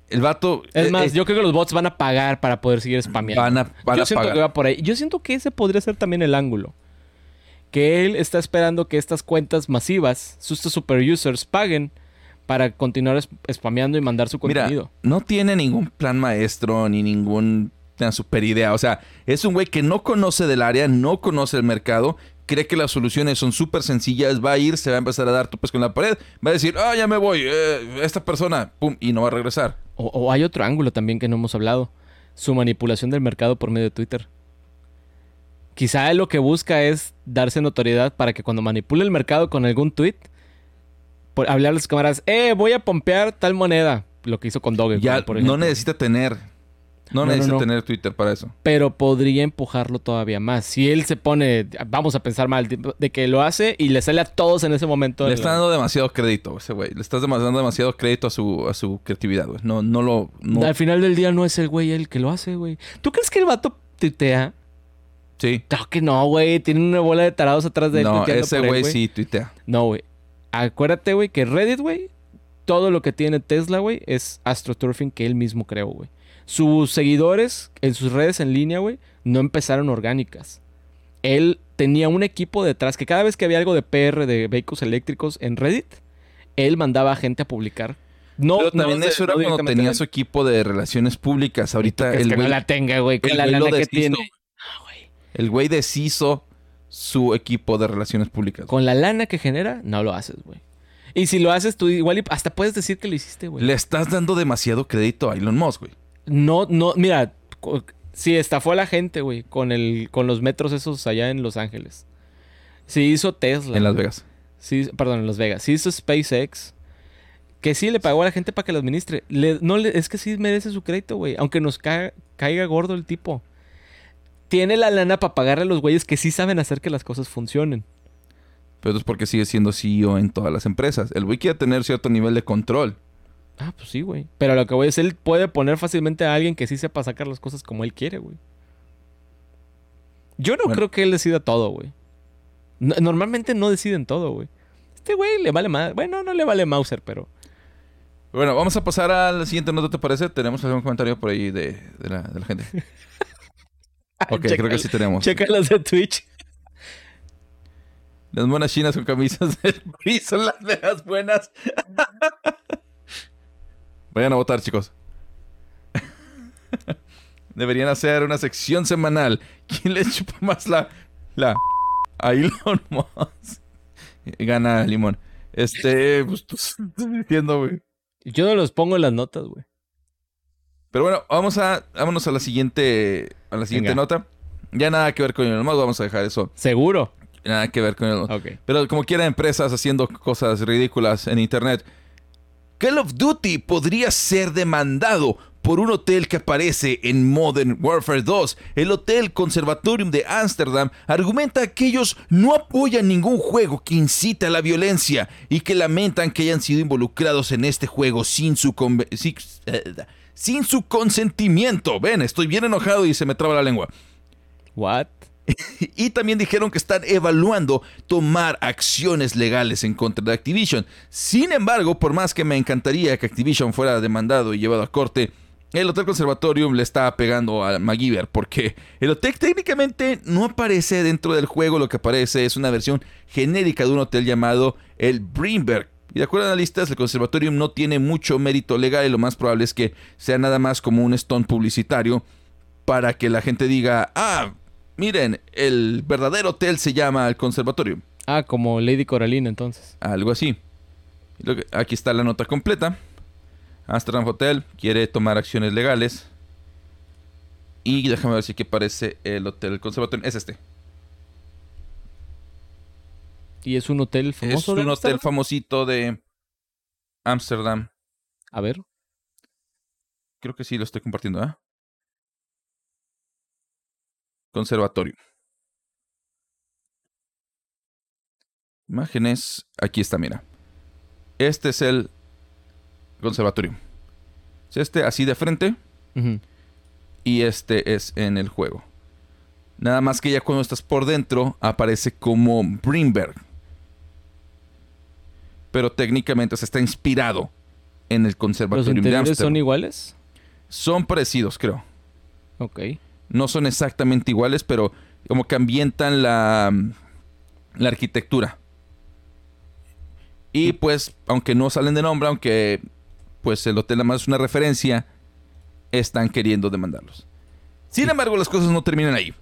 El vato. Es más, yo creo que los bots van a pagar para poder seguir spameando. Van a, yo siento que va por ahí. Yo siento que ese podría ser también el ángulo. Que él está esperando que estas cuentas masivas, sus super users, paguen para continuar spameando y mandar su contenido. no tiene ningún plan maestro ni ningún super idea. O sea, es un güey que no conoce del área, no conoce el mercado cree que las soluciones son súper sencillas, va a ir, se va a empezar a dar topes con la pared, va a decir, ah, ya me voy, eh, esta persona, pum, y no va a regresar. O, hay otro ángulo también que no hemos hablado, su manipulación del mercado por medio de Twitter. Quizá él lo que busca es darse notoriedad para que cuando manipule el mercado con algún tweet, por hablarle a sus cámaras, eh, voy a pompear tal moneda. Lo que hizo con Doge. Ya por no necesita tener no, necesita tener Twitter para eso. Pero podría empujarlo todavía más. Si él se pone, vamos a pensar mal, de que lo hace y le sale a todos en ese momento. Le está dando demasiado crédito ese güey. Le estás dando demasiado crédito a su, a su creatividad, güey. No, no lo... Al final del día no es el güey el que lo hace, güey. ¿Tú crees que el vato tuitea? Sí. Claro que no, güey. Tiene una bola de tarados atrás de él. No, ese güey sí tuitea. No, güey. Acuérdate, güey, que Reddit, güey, todo lo que tiene Tesla, güey, es astroturfing que él mismo creó, güey sus seguidores en sus redes en línea, güey, no empezaron orgánicas. Él tenía un equipo detrás que cada vez que había algo de PR de vehículos eléctricos en Reddit, él mandaba a gente a publicar. No, Pero también eso era cuando tenía su equipo de relaciones públicas. Ahorita el güey, no la tenga, güey, con la lana que tiene. El güey deshizo su equipo de relaciones públicas. Con la lana que genera, no lo haces, güey. Y si lo haces tú, igual hasta puedes decir que lo hiciste, güey. Le estás dando demasiado crédito a Elon Musk, güey. No, no, mira, sí, estafó a la gente, güey, con, el, con los metros esos allá en Los Ángeles. Sí hizo Tesla. En Las Vegas. Sí, perdón, en Las Vegas. Sí hizo SpaceX. Que sí le pagó a la gente para que lo administre. no, es que sí merece su crédito, güey. Aunque nos caiga gordo el tipo. Tiene la lana para pagarle a los güeyes que sí saben hacer que las cosas funcionen. Pero es porque sigue siendo CEO en todas las empresas. El güey quiere tener cierto nivel de control. Ah, pues sí, güey. Pero lo que voy a decir, él puede poner fácilmente a alguien que sí sepa sacar las cosas como él quiere, güey. Yo no creo que él decida todo, güey. normalmente no deciden todo, güey. Este güey le vale más. Bueno, no le vale Mauser, pero. Bueno, vamos a pasar a la siguiente nota, ¿te parece? ¿Tenemos algún comentario por ahí de, la, gente? ok, creo que sí tenemos. Checa las de Twitch. Las monas chinas con camisas de son las veras buenas. Vayan a votar, chicos. Deberían hacer una sección semanal. ¿Quién le chupa más la, la a Elon Musk? Gana Limón. Este, pues tú estás diciendo, güey. Yo no los pongo en las notas, güey. Pero bueno, vamos a, vámonos a la siguiente, a la siguiente nota. Ya nada que ver con Elon Musk, vamos a dejar eso. ¿Seguro? Nada que ver con Elon Musk. Pero como quiera, empresas haciendo cosas ridículas en internet Call of Duty podría ser demandado por un hotel que aparece en Modern Warfare 2. El Hotel Conservatorium de Ámsterdam argumenta que ellos no apoyan ningún juego que incita a la violencia y que lamentan que hayan sido involucrados en este juego sin su, eh, sin su consentimiento. Ven, estoy bien enojado y se me traba la lengua. What? y también dijeron que están evaluando tomar acciones legales en contra de Activision. Sin embargo, por más que me encantaría que Activision fuera demandado y llevado a corte, el Hotel Conservatorium le está pegando a MacGyver porque el hotel técnicamente no aparece dentro del juego, lo que aparece es una versión genérica de un hotel llamado el Brimberg Y de acuerdo a analistas, el conservatorium no tiene mucho mérito legal y lo más probable es que sea nada más como un stone publicitario para que la gente diga, ah, miren, el verdadero hotel se llama el conservatorium. Ah, como Lady Coralina entonces. Algo así. Aquí está la nota completa. Amsterdam Hotel quiere tomar acciones legales. Y déjame ver si aquí parece el hotel conservatorio. Es este. ¿Y es un hotel famoso? Es un hotel famosito de Amsterdam. A ver. Creo que sí lo estoy compartiendo, ¿eh? Conservatorio. Imágenes. Aquí está, mira. Este es el conservatorio. Es este así de frente. Y este es en el juego. Nada más que ya cuando estás por dentro aparece como Brimberg. Pero técnicamente se está inspirado en el conservatorio ¿Los interiores son iguales? Son parecidos, creo. Ok. No son exactamente iguales, pero como que ambientan la, la arquitectura. Y pues, aunque no salen de nombre, aunque pues el hotel además es una referencia, están queriendo demandarlos. Sin embargo, las cosas no terminan ahí.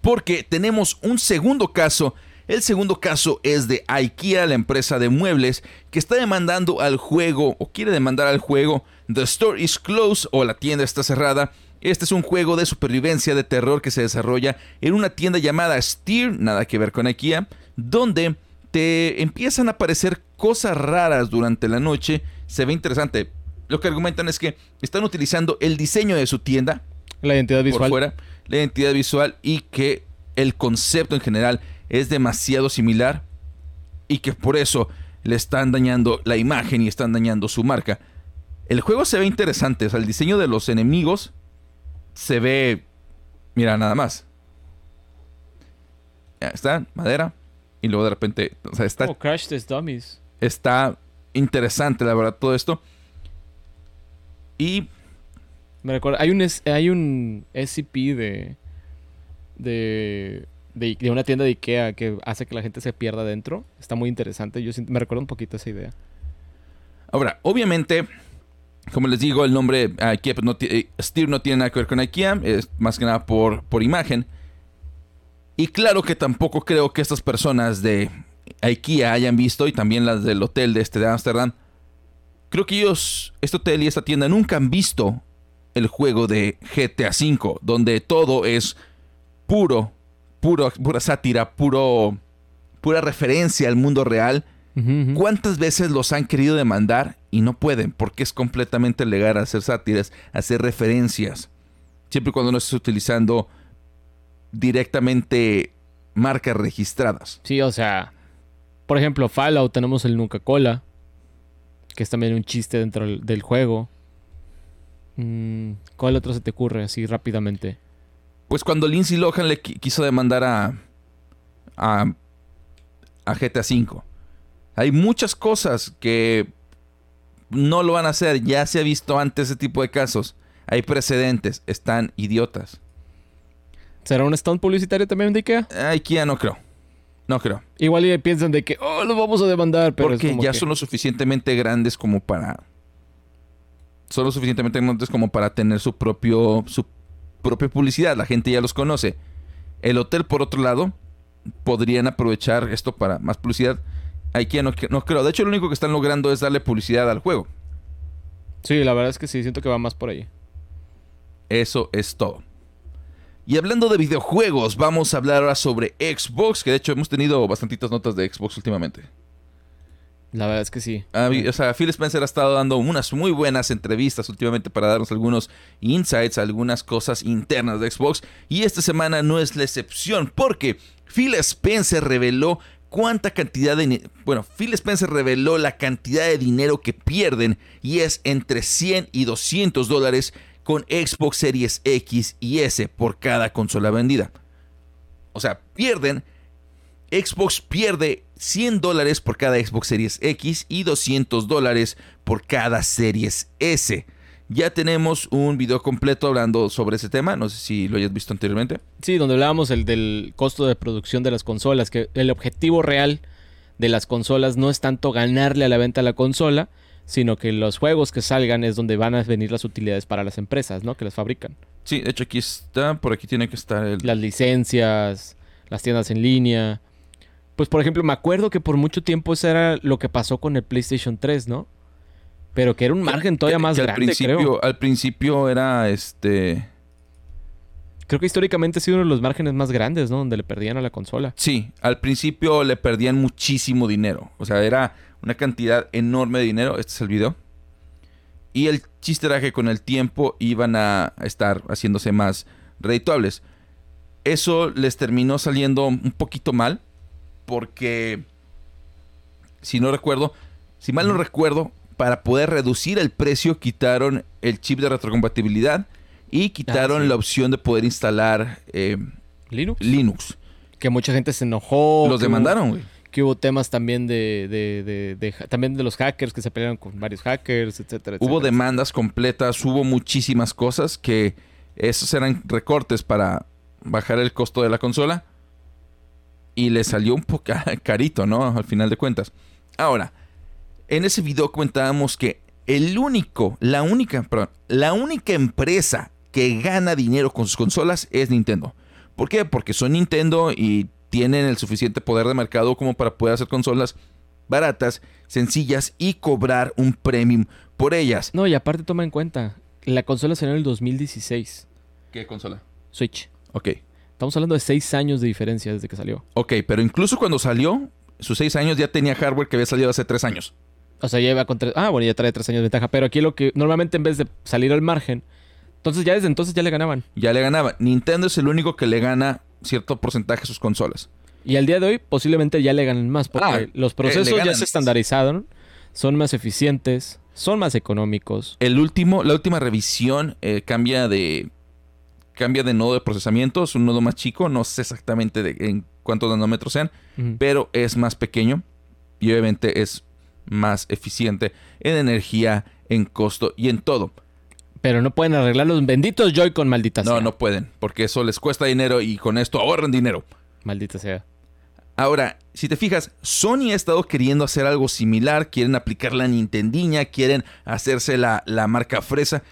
Porque tenemos un segundo caso. El segundo caso es de IKEA, la empresa de muebles, que está demandando al juego o quiere demandar al juego The Store is Closed o la tienda está cerrada. Este es un juego de supervivencia de terror que se desarrolla en una tienda llamada Steer, nada que ver con IKEA, donde te empiezan a aparecer cosas raras durante la noche. Se ve interesante. Lo que argumentan es que están utilizando el diseño de su tienda. La identidad visual. Por fuera, la identidad visual y que el concepto en general es demasiado similar y que por eso le están dañando la imagen y están dañando su marca. El juego se ve interesante, o sea, el diseño de los enemigos se ve... Mira, nada más. Ya está, madera, y luego de repente, o sea, está... Oh, Crash Test Dummies. Está interesante, la verdad, todo esto. Y... Me recuerda, hay un, hay un SCP de, de, de, una tienda de Ikea que hace que la gente se pierda dentro. Está muy interesante. Yo me recuerdo un poquito esa idea. Ahora, obviamente, como les digo, el nombre IKEA, pues no eh, Steer no tiene nada que ver con IKEA. Es más que nada por, por imagen. Y claro que tampoco creo que estas personas de IKEA hayan visto, y también las del hotel de este de Amsterdam, creo que ellos, este hotel y esta tienda nunca han visto el juego de GTA V, donde todo es puro, puro, pura sátira, puro, pura referencia al mundo real. ¿Cuántas veces los han querido demandar y no pueden? Porque es completamente legal hacer sátiras, hacer referencias. Siempre y cuando no estés utilizando directamente marcas registradas. Sí, o sea, por ejemplo, Fallout tenemos el Nuca Cola, que es también un chiste dentro del juego. Mm, ¿Cuál otro se te ocurre así rápidamente? Pues cuando Lindsay Lohan le quiso demandar a, a, a GTA V. Hay muchas cosas que no lo van a hacer. Ya se ha visto antes ese tipo de casos. Hay precedentes. Están idiotas. ¿Será un stand publicitario también de IKEA? IKEA no creo. No creo. Igual y piensan de que, oh, los vamos a demandar, pero Porque ya son lo suficientemente grandes como para... Son lo suficientemente grandes como para tener su propio... Su propia publicidad. La gente ya los conoce. El hotel, por otro lado, podrían aprovechar esto para más publicidad. IKEA no, no creo. De hecho, lo único que están logrando es darle publicidad al juego. Sí, la verdad es que sí. Siento que va más por ahí. Eso es todo. Y hablando de videojuegos, vamos a hablar ahora sobre Xbox, que de hecho hemos tenido bastantitas notas de Xbox últimamente. La verdad es que sí. o sea, Phil Spencer ha estado dando unas muy buenas entrevistas últimamente para darnos algunos insights, algunas cosas internas de Xbox. Y esta semana no es la excepción, porque Phil Spencer reveló cuánta cantidad de... Bueno, Phil Spencer reveló la cantidad de dinero que pierden y es entre 100 y 200 dólares con Xbox Series X y S por cada consola vendida. O sea, pierden. Xbox pierde 100 dólares por cada Xbox Series X y 200 dólares por cada Series S. Ya tenemos un video completo hablando sobre ese tema. No sé si lo hayas visto anteriormente. Sí, donde hablábamos el del costo de producción de las consolas, que el objetivo real de las consolas no es tanto ganarle a la venta a la consola, sino que los juegos que salgan es donde van a venir las utilidades para las empresas, ¿no? Que las fabrican. Sí, de hecho aquí está, por aquí tiene que estar el... Las licencias, las tiendas en línea. Pues por ejemplo, me acuerdo que por mucho tiempo eso era lo que pasó con el PlayStation 3, ¿no? Pero que era un margen todavía más grande, al principio, creo. Al principio era este... Creo que históricamente ha sido uno de los márgenes más grandes, ¿no? Donde le perdían a la consola. Sí, al principio le perdían muchísimo dinero. O sea, era una cantidad enorme de dinero. Este es el video. Y el chiste era que con el tiempo iban a estar haciéndose más redituables. Eso les terminó saliendo un poquito mal. Porque, si no recuerdo, si mal no recuerdo, para poder reducir el precio quitaron el chip de retrocompatibilidad y quitaron ah, la opción de poder instalar eh, Linux. Linux. Que mucha gente se enojó. Los demandaron, güey que hubo temas también de, de, también de los hackers que se pelearon con varios hackers, etcétera, Hubo demandas completas, hubo muchísimas cosas que esos eran recortes para bajar el costo de la consola y le salió un poco carito, ¿no? Al final de cuentas. Ahora, en ese video comentábamos que el único, la única, perdón, la única empresa que gana dinero con sus consolas es Nintendo. ¿Por qué? Porque son Nintendo y tienen el suficiente poder de mercado como para poder hacer consolas baratas, sencillas y cobrar un premium por ellas. No, y aparte toma en cuenta, la consola salió en el 2016. ¿Qué consola? Switch. Ok. Estamos hablando de seis años de diferencia desde que salió. Ok, pero incluso cuando salió, sus seis años ya tenía hardware que había salido hace tres años. O sea, lleva con tres... Ah, bueno, ya trae tres años de ventaja. Pero aquí lo que normalmente en vez de salir al margen, entonces ya desde entonces ya le ganaban. Ya le ganaban. Nintendo es el único que le gana cierto porcentaje a sus consolas. Y al día de hoy posiblemente ya le ganen más porque ah, los procesos ya se estandarizaron, son más eficientes, son más económicos. El último, la última revisión eh, cambia de cambia de nodo de procesamiento, es un nodo más chico, no sé exactamente de, en cuántos nanómetros sean, pero es más pequeño y obviamente es más eficiente en energía, en costo y en todo. Pero no pueden arreglar los benditos Joy-Con, maldita sea. No, no pueden, porque eso les cuesta dinero y con esto ahorran dinero. Maldita sea. Ahora, si te fijas, Sony ha estado queriendo hacer algo similar, quieren aplicar la Nintendiña, quieren hacerse la, la marca fresa,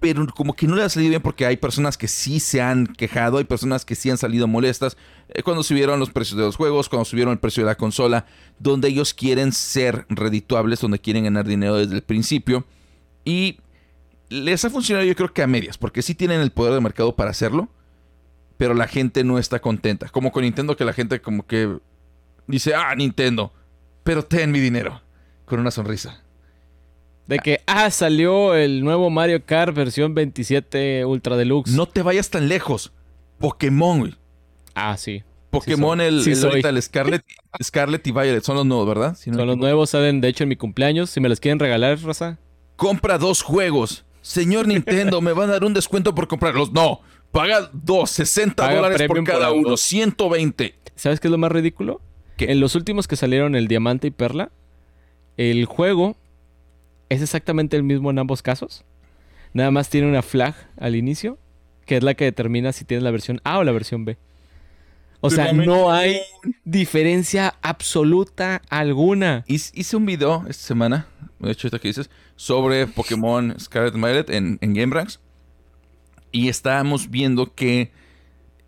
pero como que no le ha salido bien porque hay personas que sí se han quejado, hay personas que sí han salido molestas eh, cuando subieron los precios de los juegos, cuando subieron el precio de la consola, donde ellos quieren ser redituables, donde quieren ganar dinero desde el principio. Y les ha funcionado yo creo que a medias, porque sí tienen el poder de mercado para hacerlo, pero la gente no está contenta. Como con Nintendo que la gente como que dice, ah, Nintendo, pero ten mi dinero, con una sonrisa. De que, ah, salió el nuevo Mario Kart versión 27 Ultra Deluxe. No te vayas tan lejos. Pokémon, güey. Ah, sí. Pokémon, el, el, Scarlet, Scarlet y Violet son los nuevos, ¿verdad? son los nuevos, salen de hecho en mi cumpleaños. Si me los quieren regalar, Rosa. Compra dos juegos Señor Nintendo, ¿me va a dar un descuento por comprarlos? No, paga dos, 60 dólares por cada uno, 120. ¿Sabes qué es lo más ridículo? Que en los últimos que salieron, el Diamante y Perla, el juego es exactamente el mismo en ambos casos. Nada más tiene una flag al inicio, que es la que determina si tienes la versión A o la versión B. O sea, no hay diferencia absoluta alguna. Hice un video esta semana, de hecho, esto que dices, sobre Pokémon Scarlet Violet en, en Game Ranks. Y estábamos viendo que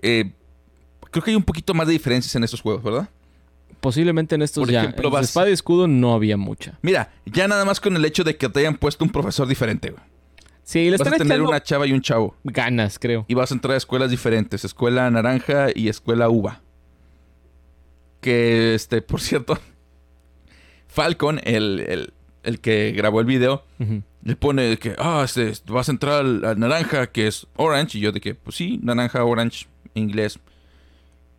eh, creo que hay un poquito más de diferencias en estos juegos, ¿verdad? Posiblemente en estos Por ya. Ejemplo, en espada y escudo no había mucha. Mira, ya nada más con el hecho de que te hayan puesto un profesor diferente, güey. Sí, vas a tener una chava y un chavo. Ganas, creo. Y vas a entrar a escuelas diferentes, escuela naranja y escuela uva. Que, este, por cierto, Falcon, el, que grabó el video, le pone que, ah, este, vas a entrar al, naranja, que es orange. Y yo de que, pues sí, naranja, orange, inglés.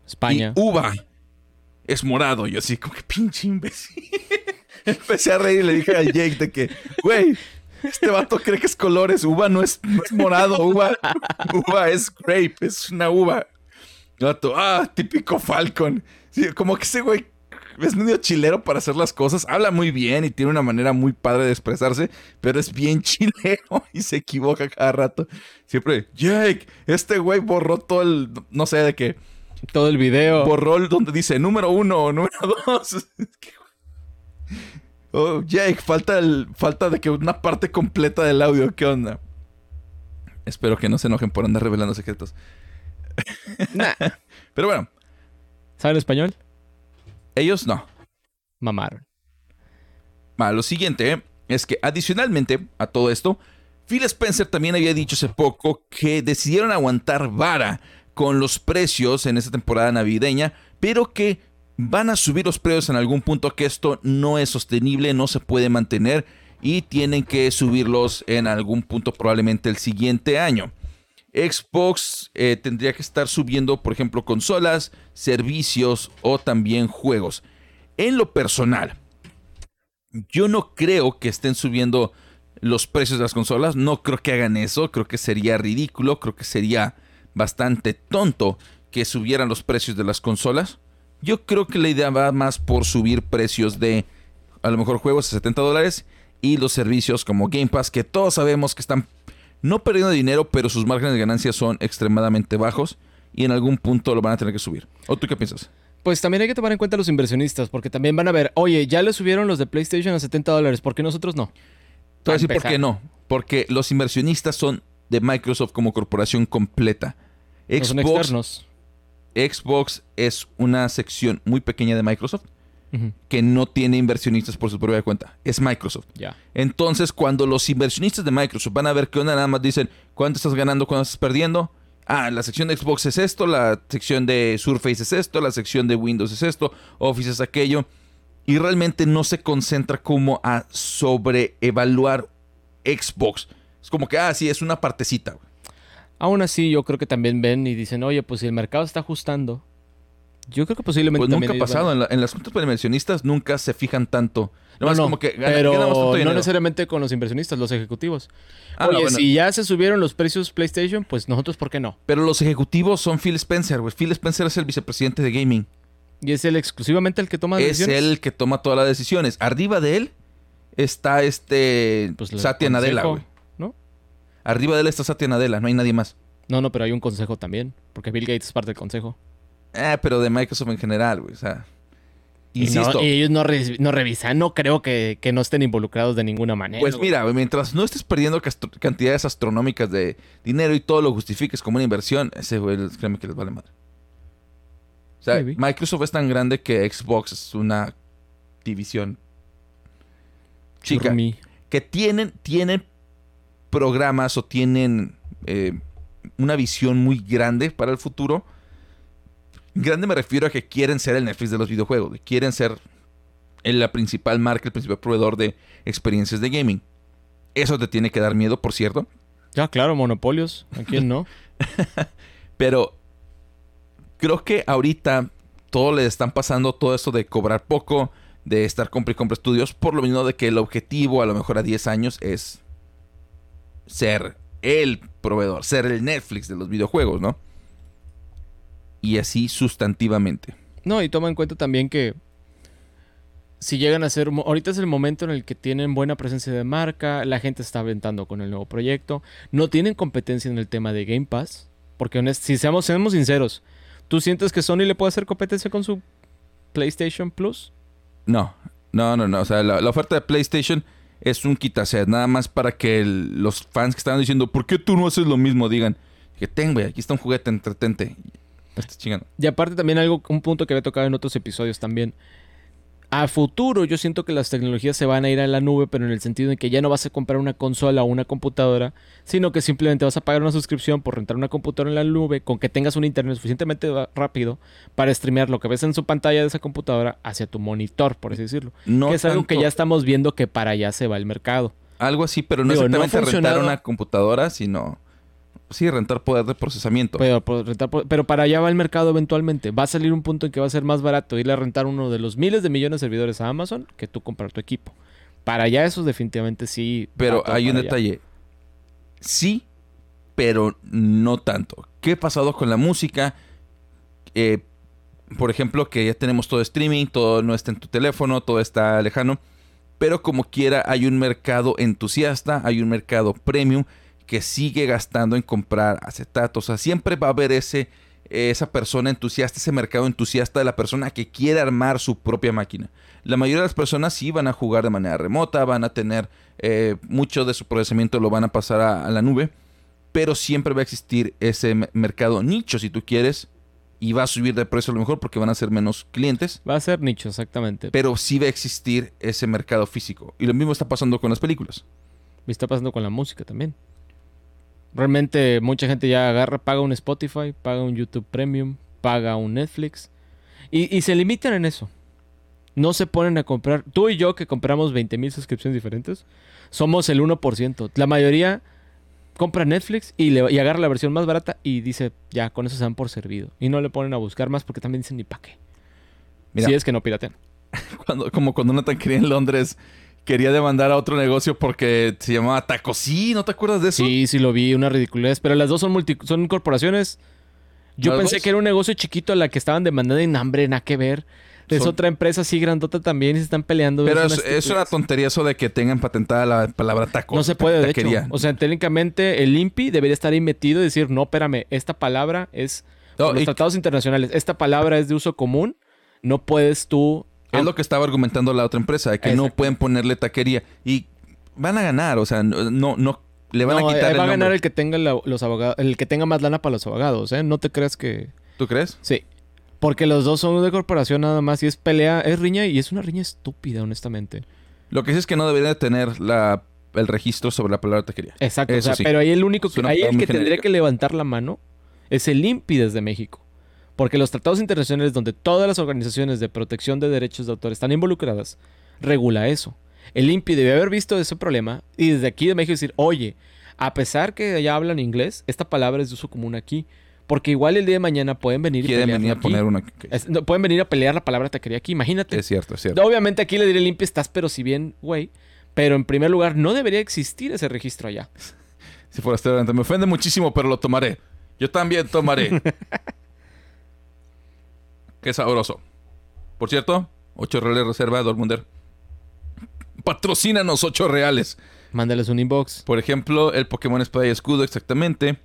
España. Y uva es morado. Y así, como que pinche imbécil. Empecé a reír y le dije a Jake de que, güey, este vato cree que es colores. Uva no es, morado. Uva, uva es grape. Es una uva. Vato, ah, típico Falcon. como que ese güey es medio chilero para hacer las cosas. Habla muy bien y tiene una manera muy padre de expresarse, pero es bien chilero y se equivoca cada rato. Siempre, Jake, este güey borró todo el. No sé de qué. Todo el video. rol donde dice número uno o número dos. oh, Jake, falta, el, falta de que una parte completa del audio. ¿Qué onda? Espero que no se enojen por andar revelando secretos. Pero bueno. ¿Saben español? Ellos no. Mamaron. lo siguiente es que adicionalmente a todo esto, Phil Spencer también había dicho hace poco que decidieron aguantar vara con los precios en esta temporada navideña, pero que van a subir los precios en algún punto que esto no es sostenible, no se puede mantener y tienen que subirlos en algún punto probablemente el siguiente año. Xbox eh, tendría que estar subiendo, por ejemplo, consolas, servicios o también juegos. En lo personal, yo no creo que estén subiendo los precios de las consolas. No creo que hagan eso. Creo que sería ridículo. Creo que sería bastante tonto que subieran los precios de las consolas. Yo creo que la idea va más por subir precios de a lo mejor juegos a 70 dólares y los servicios como Game Pass que todos sabemos que están no perdiendo dinero, pero sus márgenes de ganancia son extremadamente bajos y en algún punto lo van a tener que subir. ¿O tú qué piensas? Pues también hay que tomar en cuenta los inversionistas, porque también van a ver, oye, ya le subieron los de PlayStation a 70 dólares, ¿por qué nosotros no? Te voy a decir por qué no. Porque los inversionistas son de Microsoft como corporación completa. Xbox, son externos. Xbox es una sección muy pequeña de Microsoft que no tiene inversionistas por su propia cuenta. Es Microsoft. Entonces, cuando los inversionistas de Microsoft van a ver que onda nada más dicen cuánto estás ganando, cuánto estás perdiendo, ah, la sección de Xbox es esto, la sección de Surface es esto, la sección de Windows es esto, Office es aquello. Y realmente no se concentra como a sobreevaluar Xbox. Es como que, ah, sí, es una partecita. Aún así, yo creo que también ven y dicen, oye, pues si el mercado está ajustando, yo creo que posiblemente. Pues nunca ha pasado. En, las juntas para inversionistas nunca se fijan tanto. No, no, como que pero no necesariamente con los inversionistas, los ejecutivos. Ah, Oye, si ya se subieron los precios PlayStation, pues nosotros, ¿por qué no? Pero los ejecutivos son Phil Spencer, güey. Phil Spencer es el vicepresidente de gaming. ¿Y es él exclusivamente el que toma decisiones? Es él el que toma todas las decisiones. Arriba de él está este pues Satya Nadella, güey. Arriba de él está Satya Nadella, no hay nadie más. No, no, pero hay un consejo también, porque Bill Gates es parte del consejo. Eh, pero de Microsoft en general, güey. O sea. Insisto. Y, ellos no, revisan, no creo que, no estén involucrados de ninguna manera. Pues mira, mientras no estés perdiendo cantidades astronómicas de dinero y todo lo justifiques como una inversión, ese güey, créeme que les vale madre. O sea, Microsoft es tan grande que Xbox es una división chica. Que tienen, tienen programas o tienen eh, una visión muy grande para el futuro Grande me refiero a que quieren ser el Netflix de los videojuegos, quieren ser la principal marca, el principal proveedor de experiencias de gaming. Eso te tiene que dar miedo, por cierto. Ya, claro, monopolios. ¿A quién no? Pero creo que ahorita todo le están pasando todo esto de cobrar poco, de estar compra y compra estudios, por lo menos de que el objetivo a lo mejor a 10 años es ser el proveedor, ser el Netflix de los videojuegos, ¿no? y así sustantivamente. No, y toma en cuenta también que si llegan a ser, ahorita es el momento en el que tienen buena presencia de marca, la gente está aventando con el nuevo proyecto, no tienen competencia en el tema de Game Pass, porque si seamos, seamos sinceros, ¿tú sientes que Sony le puede hacer competencia con su PlayStation Plus? No, no, no, no, o sea, la, oferta de PlayStation es un quitaset, nada más para que los fans que están diciendo, ¿por qué tú no haces lo mismo? Digan, que tengo, aquí está un juguete entretente. Y aparte también algo, un punto que había tocado en otros episodios también. A futuro yo siento que las tecnologías se van a ir a la nube, pero en el sentido de que ya no vas a comprar una consola o una computadora, sino que simplemente vas a pagar una suscripción por rentar una computadora en la nube con que tengas un internet suficientemente rápido para streamear lo que ves en su pantalla de esa computadora hacia tu monitor, por así decirlo. que es algo que ya estamos viendo que para allá se va el mercado. Algo así, pero no exactamente rentar una computadora, sino Sí, rentar poder de procesamiento. Pero, pero, para allá va el mercado eventualmente. Va a salir un punto en que va a ser más barato irle a rentar uno de los miles de millones de servidores a Amazon que tú comprar tu equipo. Para allá eso definitivamente sí. Pero hay un detalle. Sí, pero no tanto. ¿Qué ha pasado con la música? Eh, por ejemplo, que ya tenemos todo streaming, todo no está en tu teléfono, todo está lejano. Pero como quiera, hay un mercado entusiasta, hay un mercado premium que sigue gastando en comprar acetatos. O sea, siempre va a haber ese, esa persona entusiasta, ese mercado entusiasta de la persona que quiere armar su propia máquina. La mayoría de las personas sí van a jugar de manera remota, van a tener eh, mucho de su procesamiento lo van a pasar a, la nube, pero siempre va a existir ese mercado nicho, si tú quieres, y va a subir de precio a lo mejor porque van a ser menos clientes. Va a ser nicho, exactamente. Pero sí va a existir ese mercado físico. Y lo mismo está pasando con las películas. Y está pasando con la música también. Realmente mucha gente ya agarra, paga un Spotify, paga un YouTube Premium, paga un Netflix. Y, y se limitan en eso. No se ponen a comprar. Tú y yo que compramos 20.000 suscripciones diferentes, somos el 1%. La mayoría compra Netflix y, le, y agarra la versión más barata y dice, ya, con eso se dan por servido. Y no le ponen a buscar más porque también dicen ni pa' qué. si es que no piratean. Cuando, como cuando Nathan quería en Londres, quería demandar a otro negocio porque se llamaba Tacosí, ¿no te acuerdas de eso? Sí, sí lo vi, una ridiculez. Pero las dos son, multi, son corporaciones. Yo pensé que era un negocio chiquito a la que estaban demandando en hambre, nada que ver. Es otra empresa así grandota también y se están peleando. Pero es, es, una tontería eso de que tengan patentada la palabra taco. No se puede, de hecho. O sea, técnicamente el INPI debería estar ahí metido y decir, no, espérame, esta palabra es... los tratados internacionales, esta palabra es de uso común, no puedes tú... Es lo que estaba argumentando la otra empresa, de que no pueden ponerle taquería. Y van a ganar, o sea, no, no le van a quitar. Eh, va a ganar el que tenga los abogados, el que tenga más lana para los abogados, ¿eh? No te creas que. ¿Tú crees? Sí. Porque los dos son de corporación nada más y es pelea, es riña y es una riña estúpida, honestamente. Lo que sí es que no debería tener la, el registro sobre la palabra taquería. Exacto, pero ahí el único que, ahí el que tendría que levantar la mano es el INPI desde México. Porque los tratados internacionales donde todas las organizaciones de protección de derechos de autor están involucradas, regula eso. El INPI debe haber visto ese problema y desde aquí de México decir, oye, a pesar que ya hablan inglés, esta palabra es de uso común aquí. Porque igual el día de mañana pueden venir y venir a poner una. pueden venir a pelear la palabra taquería aquí, imagínate. Es cierto, es cierto. Obviamente aquí le diré limpio estás, pero si bien, güey. Pero en primer lugar, no debería existir ese registro allá. Si fuera este me ofende muchísimo, pero lo tomaré. Yo también tomaré. Qué sabroso. Por cierto, 8 reales reserva Dormunder. Patrocínanos 8 reales. Mándales un inbox. Por ejemplo, el Pokémon Espada y Escudo, exactamente.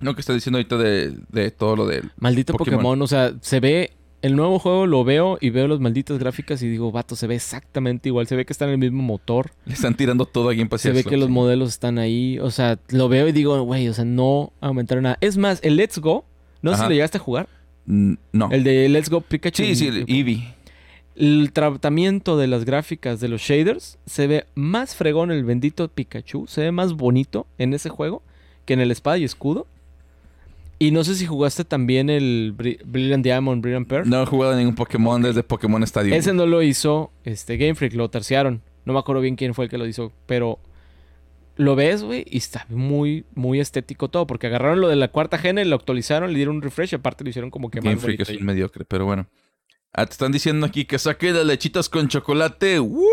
No, que está diciendo ahorita de, todo lo del. Maldito Pokémon. o sea, se ve. El nuevo juego lo veo y veo las malditas gráficas y digo, vato, se ve exactamente igual. Se ve que está en el mismo motor. Le están tirando todo aquí en Se ve que los modelos están ahí. O sea, lo veo y digo, güey, o sea, no aumentaron nada. Es más, el Let's Go, no sé si le llegaste a jugar. No. El de Let's Go Pikachu. Sí, sí, Eevee. El tratamiento de las gráficas de los shaders se ve más fregón el bendito Pikachu. Se ve más bonito en ese juego que en el espada y escudo. Y no sé si jugaste también el Brilliant Diamond, Brilliant Pearl. No he jugado ningún Pokémon desde Pokémon Stadium. Ese no lo hizo este, Game Freak, lo terciaron. No me acuerdo bien quién fue el que lo hizo, pero lo ves, güey, y está muy, muy estético todo, porque agarraron lo de la cuarta gene, lo actualizaron, le dieron un refresh, aparte lo hicieron como que Game Freak es un mediocre, pero bueno. Ah, te están diciendo aquí que saque las lechitas con chocolate. ¡Woo!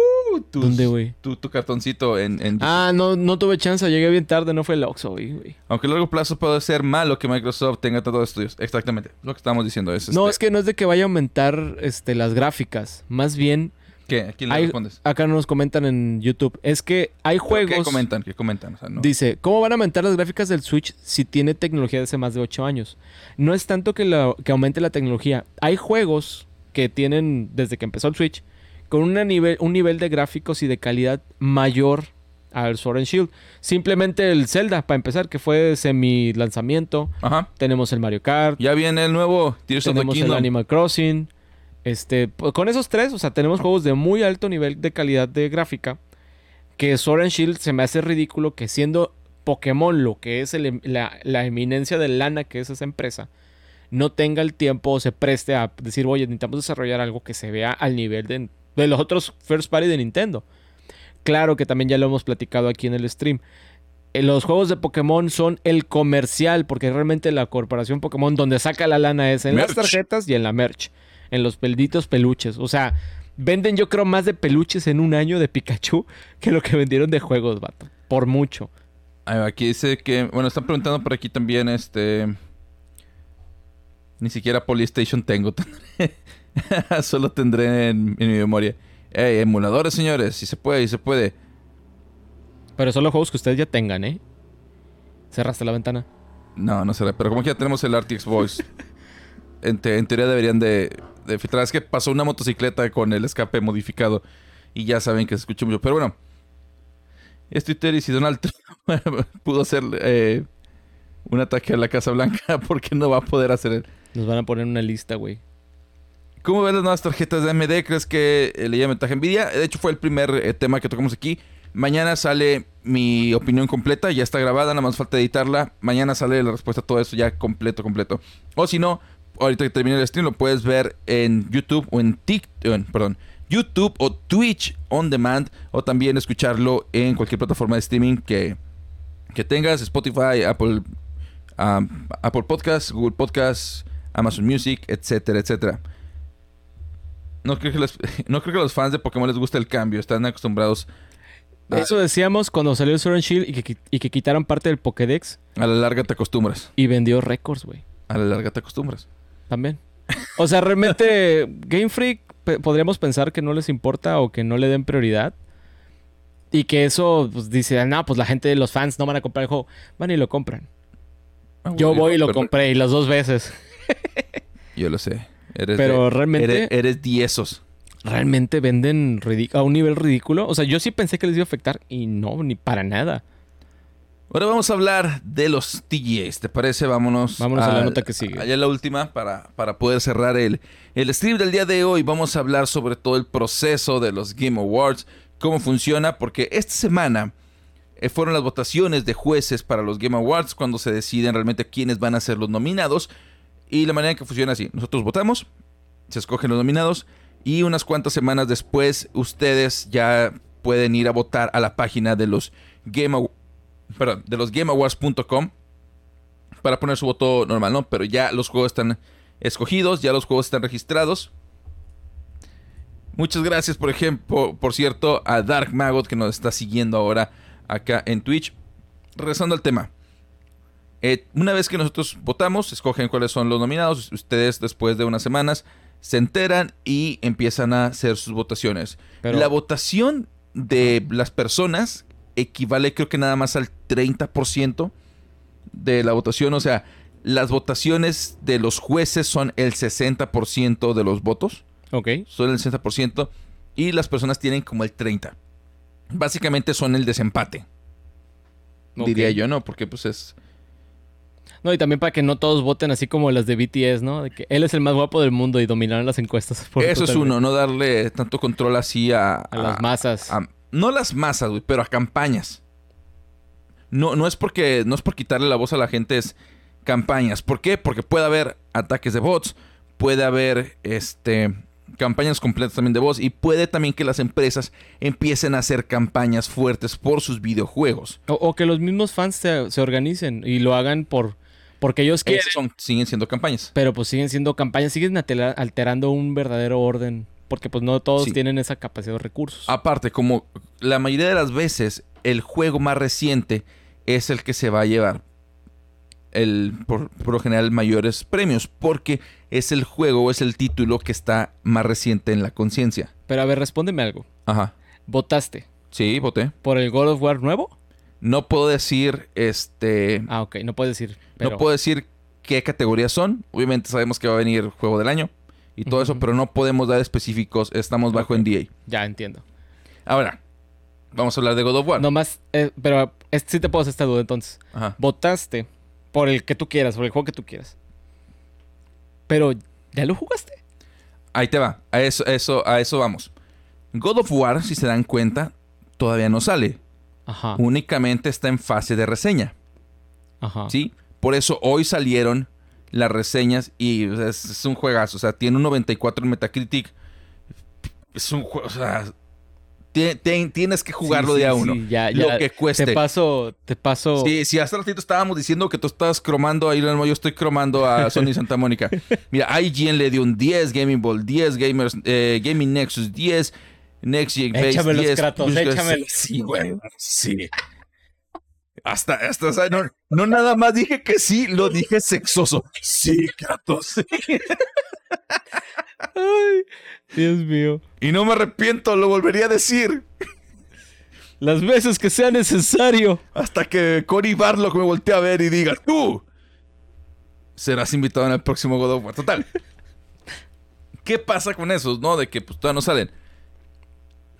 ¿Dónde, güey? Tu, tu, cartoncito en, Ah, no, no tuve chance. Llegué bien tarde. No fue el Oxxo, güey. Aunque a largo plazo puede ser malo que Microsoft tenga tantos estudios. Exactamente. Lo que estamos diciendo es... No, este es que no es de que vaya a aumentar este, las gráficas. Más bien... ¿Qué? ¿A quién le respondes? Acá nos comentan en YouTube. Es que hay juegos... ¿Qué comentan? ¿Qué comentan? Dice, ¿cómo van a aumentar las gráficas del Switch si tiene tecnología de hace más de 8 años? No es tanto que, que aumente la tecnología. Hay juegos que tienen desde que empezó el Switch con una nivel, un nivel de gráficos y de calidad mayor al Sword and Shield. Simplemente el Zelda, para empezar, que fue semi lanzamiento. Ajá. Tenemos el Mario Kart. Ya viene el nuevo Tenemos el Animal Crossing. Este, con esos tres, o sea, tenemos juegos de muy alto nivel de calidad de gráfica. Que Sword and Shield se me hace ridículo que siendo Pokémon lo que es la, la, eminencia de lana que es esa empresa, no tenga el tiempo o se preste a decir, oye, necesitamos desarrollar algo que se vea al nivel de, los otros first party de Nintendo. Claro que también ya lo hemos platicado aquí en el stream. Eh, los juegos de Pokémon son el comercial, porque realmente la corporación Pokémon donde saca la lana es en las tarjetas y en la merch, en los pelditos peluches. O sea, venden yo creo más de peluches en un año de Pikachu que lo que vendieron de juegos, vato. Por mucho. Aquí dice que, bueno, están preguntando por aquí también, este, ni siquiera Polystation tengo. Solo tendré en, mi memoria. Hey, emuladores, señores. Si se puede, si se puede. Pero son los juegos que ustedes ya tengan, ¿eh? Cerraste la ventana. No, no será. Pero como que ya tenemos el RTX Voice. en, teoría deberían de, de filtrar. Es que pasó una motocicleta con el escape modificado. Y ya saben que se escucha mucho. Pero bueno. Es Twitter y si Donald Trump pudo hacer eh, un ataque a la Casa Blanca, ¿por qué no va a poder hacer él? Nos van a poner una lista, güey. ¿Cómo ves las nuevas tarjetas de AMD? ¿Crees que le lleva ventaja Nvidia? De hecho, fue el primer eh, tema que tocamos aquí. Mañana sale mi opinión completa, ya está grabada, nada más falta editarla. Mañana sale la respuesta a todo eso ya completo, completo. O si no, ahorita que termine el stream lo puedes ver en YouTube o en TikTok, perdón, YouTube o Twitch on demand o también escucharlo en cualquier plataforma de streaming que, que tengas, Spotify, Apple, um, Apple Podcasts, Google Podcasts, Amazon Music, etcétera, etcétera. No creo, que los, no creo que a los fans de Pokémon les guste el cambio. Están acostumbrados. Eso decíamos cuando salió el Sword Shield y que, y que quitaron parte del Pokédex. A la larga te acostumbras. Y vendió récords, güey. A la larga te acostumbras. También. O sea, realmente Game Freak podríamos pensar que no les importa o que no le den prioridad. Y que eso, pues dice, no, pues la gente, los fans no van a comprar el juego. Van y lo compran. Ah, Yo voy y lo compré y las dos veces. Yo lo sé. Pero realmente. Eres, eres Realmente venden a un nivel ridículo. O sea, yo sí pensé que les iba a afectar y no, ni para nada. Ahora vamos a hablar de los TGAs, ¿te parece? Vámonos, Vámonos a, la nota que sigue. Allá la última para, para poder cerrar el, el stream del día de hoy. Vamos a hablar sobre todo el proceso de los Game Awards, cómo funciona, porque esta semana eh, fueron las votaciones de jueces para los Game Awards cuando se deciden realmente quiénes van a ser los nominados. Y la manera en que funciona así, nosotros votamos, se escogen los nominados y unas cuantas semanas después ustedes ya pueden ir a votar a la página de los Game perdón, de los gameawards.com para poner su voto normal, ¿no? Pero ya los juegos están escogidos, ya los juegos están registrados. Muchas gracias, por ejemplo, por cierto, a Dark Magot que nos está siguiendo ahora acá en Twitch. Regresando al tema. Eh, una vez que nosotros votamos, escogen cuáles son los nominados. Ustedes después de unas semanas se enteran y empiezan a hacer sus votaciones. La votación de las personas equivale creo que nada más al 30% de la votación. O sea, las votaciones de los jueces son el 60% de los votos. Ok. Son el 60%. Y las personas tienen como el 30%. Básicamente son el desempate. Diría yo, ¿no? Porque pues es no, y también para que no todos voten así como las de BTS, ¿no? De que él es el más guapo del mundo y dominaron las encuestas. Eso es uno, no darle tanto control así a... A, las masas. No las masas, güey, pero a campañas. No, no es porque... No es por quitarle la voz a la gente, es campañas. ¿Por qué? Porque puede haber ataques de bots, puede haber, este campañas completas también de voz y puede también que las empresas empiecen a hacer campañas fuertes por sus videojuegos. O, que los mismos fans se, se, organicen y lo hagan por porque ellos quieren. siguen siendo campañas. Pero pues siguen siendo campañas, siguen alterando un verdadero orden. Porque pues no todos tienen esa capacidad de recursos. Aparte, como la mayoría de las veces el juego más reciente es el que se va a llevar el, por, lo general mayores premios. Porque es el juego o es el título que está más reciente en la conciencia. Pero a ver, respóndeme algo. Ajá. ¿Votaste? Sí, voté. ¿Por el God of War nuevo? No puedo decir, este... Ah, ok, no puedo decir. No puedo decir qué categorías son. Obviamente sabemos que va a venir Juego del Año y todo eso, pero no podemos dar específicos. Estamos bajo NDA. Ya entiendo. Ahora, vamos a hablar de God of War. No más, eh, pero sí te puedo hacer esta duda entonces. Ajá. Votaste por el que tú quieras, por el juego que tú quieras. Pero, ¿ya lo jugaste? Ahí te va. A eso, eso, a eso vamos. God of War, si se dan cuenta, todavía no sale. Ajá. Únicamente está en fase de reseña. Ajá. ¿Sí? Por eso hoy salieron las reseñas y es, un juegazo. O sea, tiene un 94 en Metacritic. Es un juego, o sea, tienes que jugarlo de a uno. ya, ya. Lo que cueste. Te paso, te paso. Sí, sí, hace ratito estábamos diciendo que tú estás cromando ahí, yo estoy cromando a Sony Santa Mónica. Mira, IGN le dio un 10, Gaming Ball 10, Gamers, eh, Gaming Nexus 10, Next Gen Base échamelos, 10. Kratos, échamelos. Sí, güey. Sí. Hasta, hasta, no, no nada más dije que sí, lo dije sexoso. Sí, Kratos. Ay, Dios mío. Y no me arrepiento, lo volvería a decir. Las veces que sea necesario. Hasta que Cory Barlock me voltee a ver y diga, tú, serás invitado en el próximo God of War. Total. ¿Qué pasa con esos, no? De que pues todavía no salen.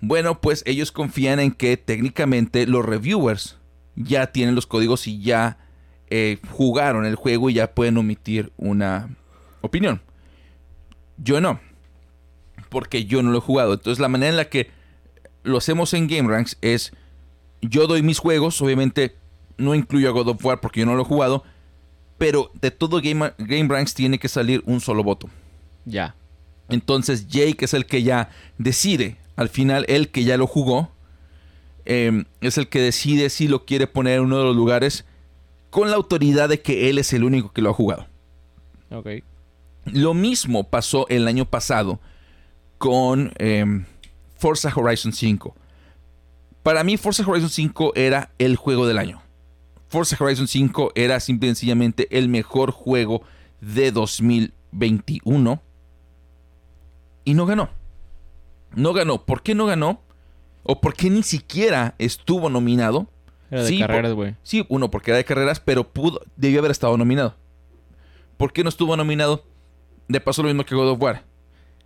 Bueno, pues ellos confían en que técnicamente los reviewers ya tienen los códigos y ya eh, jugaron el juego y ya pueden omitir una opinión. Yo no. Porque yo no lo he jugado. Entonces la manera en la que lo hacemos en GameRanks es... Yo doy mis juegos. Obviamente no incluyo a God of War porque yo no lo he jugado. Pero de todo Game, GameRanks tiene que salir un solo voto. Ya. Entonces Jake es el que ya decide. Al final, el que ya lo jugó, em, es el que decide si lo quiere poner en uno de los lugares con la autoridad de que él es el único que lo ha jugado. Ok. Lo mismo pasó el año pasado con em, Forza Horizon 5. Para mí, Forza Horizon 5 era el juego del año. Forza Horizon 5 era simple y sencillamente el mejor juego de 2021 y no ganó. No ganó. ¿Por qué no ganó? ¿O por qué ni siquiera estuvo nominado? Era de carreras, güey. Sí, uno, porque era de carreras, pero pudo, debió haber estado nominado. ¿Por qué no estuvo nominado? De paso lo mismo que God of War.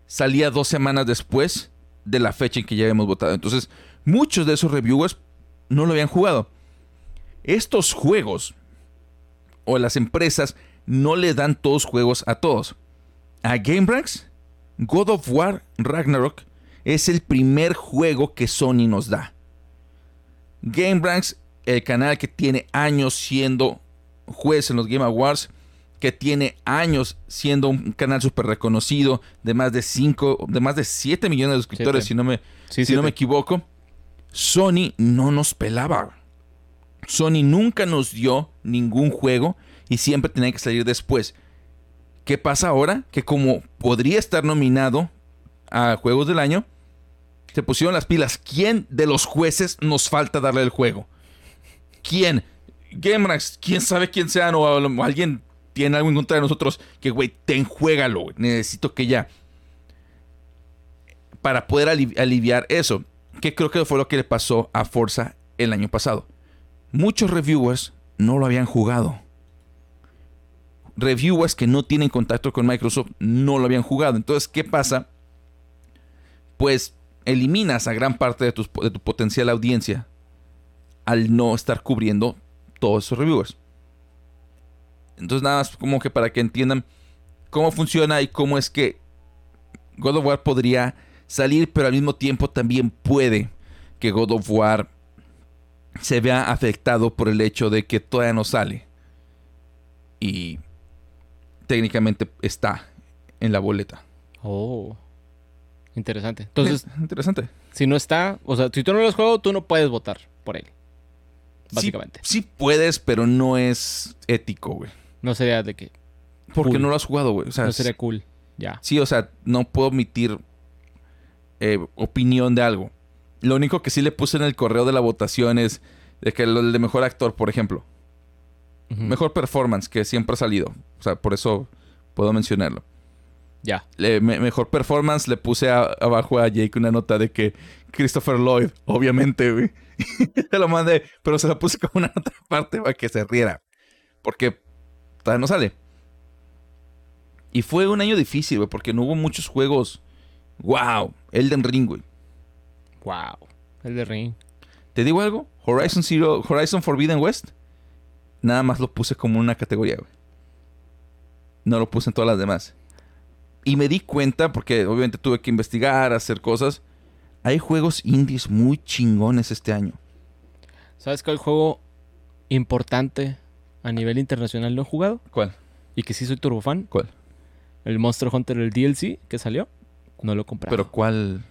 Salía dos semanas después de la fecha en que ya habíamos votado. Entonces, muchos de esos reviewers no lo habían jugado. Estos juegos o las empresas no le dan todos juegos a todos. A GameBranks God of War Ragnarok es el primer juego que Sony nos da. GameBranks, el canal que tiene años siendo juez en los Game Awards, que tiene años siendo un canal súper reconocido, de más de 5, de más de 7 millones de suscriptores, si no me, si no me equivoco. Sony no nos pelaba. Sony nunca nos dio ningún juego y siempre tenía que salir después. ¿Qué pasa ahora? Que como podría estar nominado a Juegos del Año, se pusieron las pilas. ¿Quién de los jueces nos falta darle el juego? ¿Quién? GameRax, quién sabe quién sea, o, alguien tiene algo en contra de nosotros, que güey, ten juégalo, necesito que ya. Para poder aliviar eso, que creo que fue lo que le pasó a Forza el año pasado. Muchos reviewers no lo habían jugado reviewers que no tienen contacto con Microsoft no lo habían jugado. Entonces, ¿qué pasa? Pues eliminas a gran parte de tu, de tu potencial audiencia al no estar cubriendo todos esos reviewers. Entonces, nada más como que para que entiendan cómo funciona y cómo es que God of War podría salir, pero al mismo tiempo también puede que God of War se vea afectado por el hecho de que todavía no sale. Y técnicamente está en la boleta. Oh. Interesante. Entonces, interesante. Si no está, o sea, si tú no lo has jugado, tú no puedes votar por él. Básicamente. Sí, puedes, pero no es ético, güey. No sería de que. Porque no lo has jugado, güey. no sería cool. Ya. Sí, o sea, no puedo omitir eh, opinión de algo. Lo único que sí le puse en el correo de la votación es de que el de mejor actor, por ejemplo. Mejor performance que siempre ha salido. O sea, por eso puedo mencionarlo. Ya. mejor performance le puse abajo a Jake una nota de que Christopher Lloyd, obviamente, güey. Te lo mandé, pero se la puse como una nota aparte para que se riera. Porque todavía no sale. Y fue un año difícil, güey, porque no hubo muchos juegos. ¡Wow! Elden Ring, güey. ¡Wow! Elden Ring. ¿Te digo algo? Horizon Zero, Horizon Forbidden West Nada más lo puse como una categoría, güey. No lo puse en todas las demás. Y me di cuenta, porque obviamente tuve que investigar, hacer cosas. Hay juegos indies muy chingones este año. ¿Sabes cuál juego importante a nivel internacional no he jugado? ¿Cuál? Y que sí soy turbofan. ¿Cuál? El Monster Hunter, el DLC que salió. No lo he comprado. ¿Pero cuál?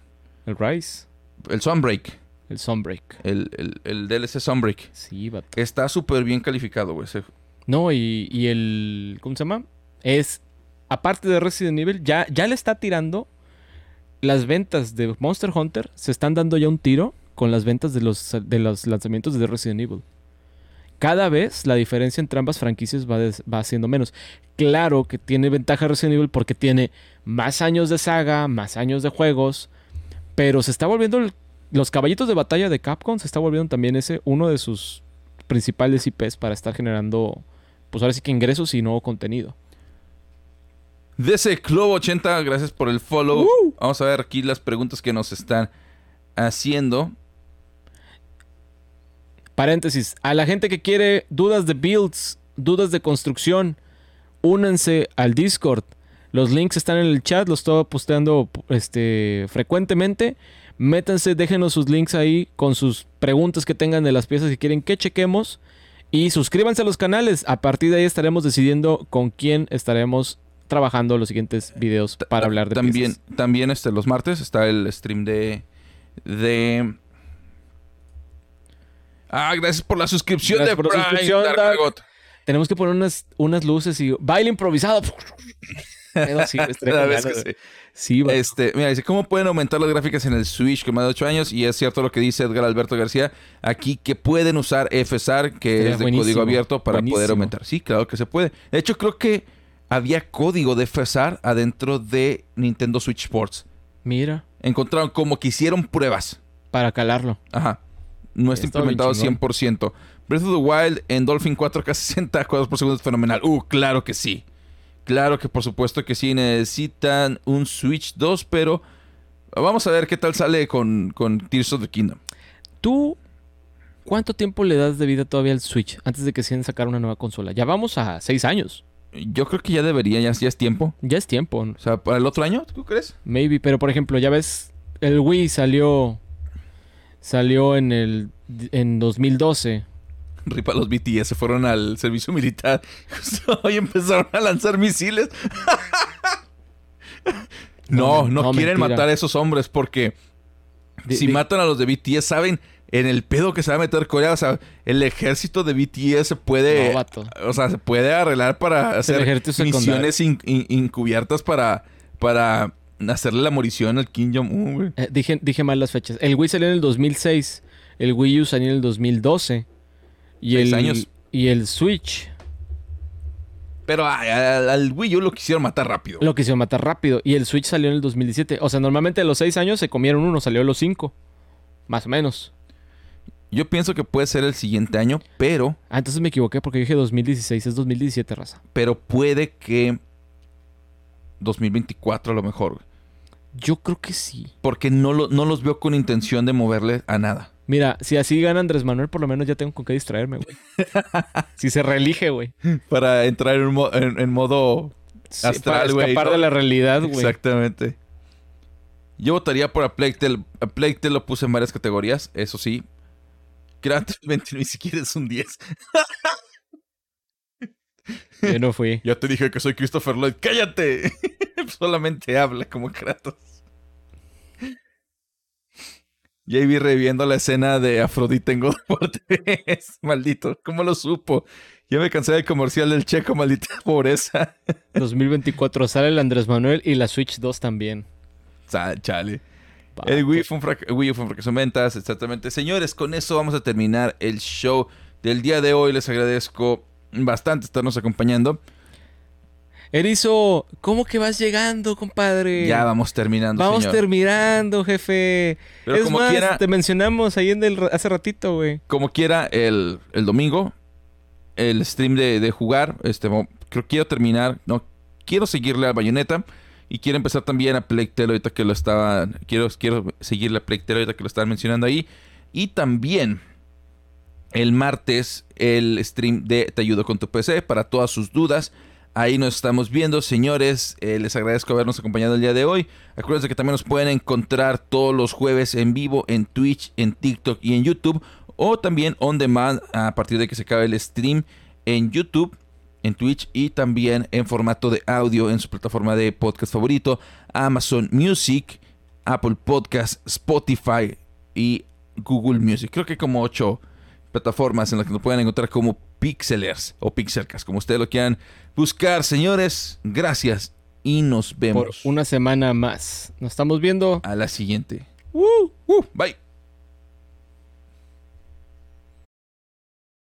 El Rise. El Sunbreak. El Sunbreak. El, el, el DLC Sunbreak. Sí, vato. Está súper bien calificado, güey. No, y, y, el. ¿Cómo se llama? Es. Aparte de Resident Evil, ya, ya le está tirando. Las ventas de Monster Hunter se están dando ya un tiro con las ventas de los, de los lanzamientos de Resident Evil. Cada vez la diferencia entre ambas franquicias va, va siendo menos. Claro que tiene ventaja Resident Evil porque tiene más años de saga, más años de juegos, pero se está volviendo los caballitos de batalla de Capcom se está volviendo también ese uno de sus principales IPs para estar generando, pues ahora sí que ingresos y nuevo contenido. DC Club 80, gracias por el follow. Vamos a ver aquí las preguntas que nos están haciendo. Paréntesis, a la gente que quiere dudas de builds, dudas de construcción, únanse al Discord. Los links están en el chat, los estoy posteando este, frecuentemente. Métanse, déjenos sus links ahí con sus preguntas que tengan de las piezas que quieren que chequemos. Y suscríbanse a los canales. A partir de ahí estaremos decidiendo con quién estaremos trabajando los siguientes videos para hablar de también, piezas. También este, los martes está el stream de... de... Ah, gracias por la suscripción de Brian Tenemos que poner unas, unas luces y baile improvisado. sí, sí. este, mira, dice, ¿cómo pueden aumentar las gráficas en el Switch con más de 8 años? Y es cierto lo que dice Edgar Alberto García, aquí que pueden usar FSR, que es de código abierto, para poder aumentar. Sí, claro que se puede. De hecho, creo que había código de FSR adentro de Nintendo Switch Sports. Mira. Encontraron como que hicieron pruebas. Para calarlo. Ajá. No está, implementado 100%. Breath of the Wild en Dolphin 4K 60 cuadros por segundo es fenomenal. Uh, claro que sí. Claro que por supuesto que sí necesitan un Switch 2, pero vamos a ver qué tal sale con, con Tears of the Kingdom. ¿Tú cuánto tiempo le das de vida todavía al Switch antes de que se sacar una nueva consola? Ya vamos a seis años. Yo creo que ya debería, ya, es tiempo. Ya es tiempo. O sea, ¿para el otro año? ¿Tú crees? Maybe, pero por ejemplo, ya ves, el Wii salió salió en el en 2012 Ripa, los BTS se fueron al servicio militar. hoy empezaron a lanzar misiles. no, no, quieren matar a esos hombres porque si matan a los de BTS, saben en el pedo que se va a meter Corea. O sea, el ejército de BTS se puede. o sea, se puede arreglar para hacer misiones encubiertas para. para hacerle la morición al Kim Jong-un, eh, dije, dije mal las fechas. El Wii salió en el 2006. El Wii U salió en el 2012. Y el, años. Y el Switch. Pero al, Wii U lo quisieron matar rápido. Lo quisieron matar rápido. Y el Switch salió en el 2017. O sea, normalmente a los 6 años se comieron uno, salió a los 5. Más o menos. Yo pienso que puede ser el siguiente año, pero. Ah, entonces me equivoqué porque dije 2016, es 2017, raza. Pero puede que 2024 a lo mejor. Yo creo que sí. Porque no, no los veo con intención de moverle a nada. Mira, si así gana Andrés Manuel, por lo menos ya tengo con qué distraerme, güey. si se reelige, güey. Para entrar en, modo astral, güey. Escapar de la realidad, güey. Exactamente. Yo votaría por a Playtel. A Playtel lo puse en varias categorías, eso sí. Creativamente ni siquiera es un 10. Yo no fui. Ya te dije que soy Christopher Lloyd. ¡Cállate! Solamente habla como Kratos. vi reviviendo la escena de Afrodita en God of 3. Maldito, ¿cómo lo supo? Ya me cansé del comercial del checo, maldita pobreza. 2024 sale el Andrés Manuel y la Switch 2 también. chale. El Wii fue, un fracaso en ventas, exactamente. Señores, con eso vamos a terminar el show del día de hoy. Les agradezco bastante estarnos acompañando. Erizo, ¿cómo que vas llegando, compadre? Ya vamos terminando, Vamos terminando, jefe. Pero es como más, quiera, te mencionamos ahí en el, hace ratito, güey. Como quiera, el, domingo, el stream de, jugar, este, creo quiero terminar, no, quiero seguirle a Bayonetta y quiero empezar también a Plectel ahorita que lo estaba, quiero, quiero seguirle a Plectel ahorita que lo estaban mencionando ahí. Y también el martes el stream de Te ayudo con tu PC para todas sus dudas. Ahí nos estamos viendo, señores. Eh, les agradezco habernos acompañado el día de hoy. Acuérdense que también nos pueden encontrar todos los jueves en vivo en Twitch, en TikTok y en YouTube. O también on demand a partir de que se acabe el stream en YouTube, en Twitch y también en formato de audio en su plataforma de podcast favorito, Amazon Music, Apple Podcast, Spotify y Google Music. Creo que como ocho plataformas en las que nos pueden encontrar como Pixelers o Pixelcast, como ustedes lo quieran buscar. Señores, gracias y nos vemos. Por una semana más. Nos estamos viendo. A la siguiente. Uh, uh, bye.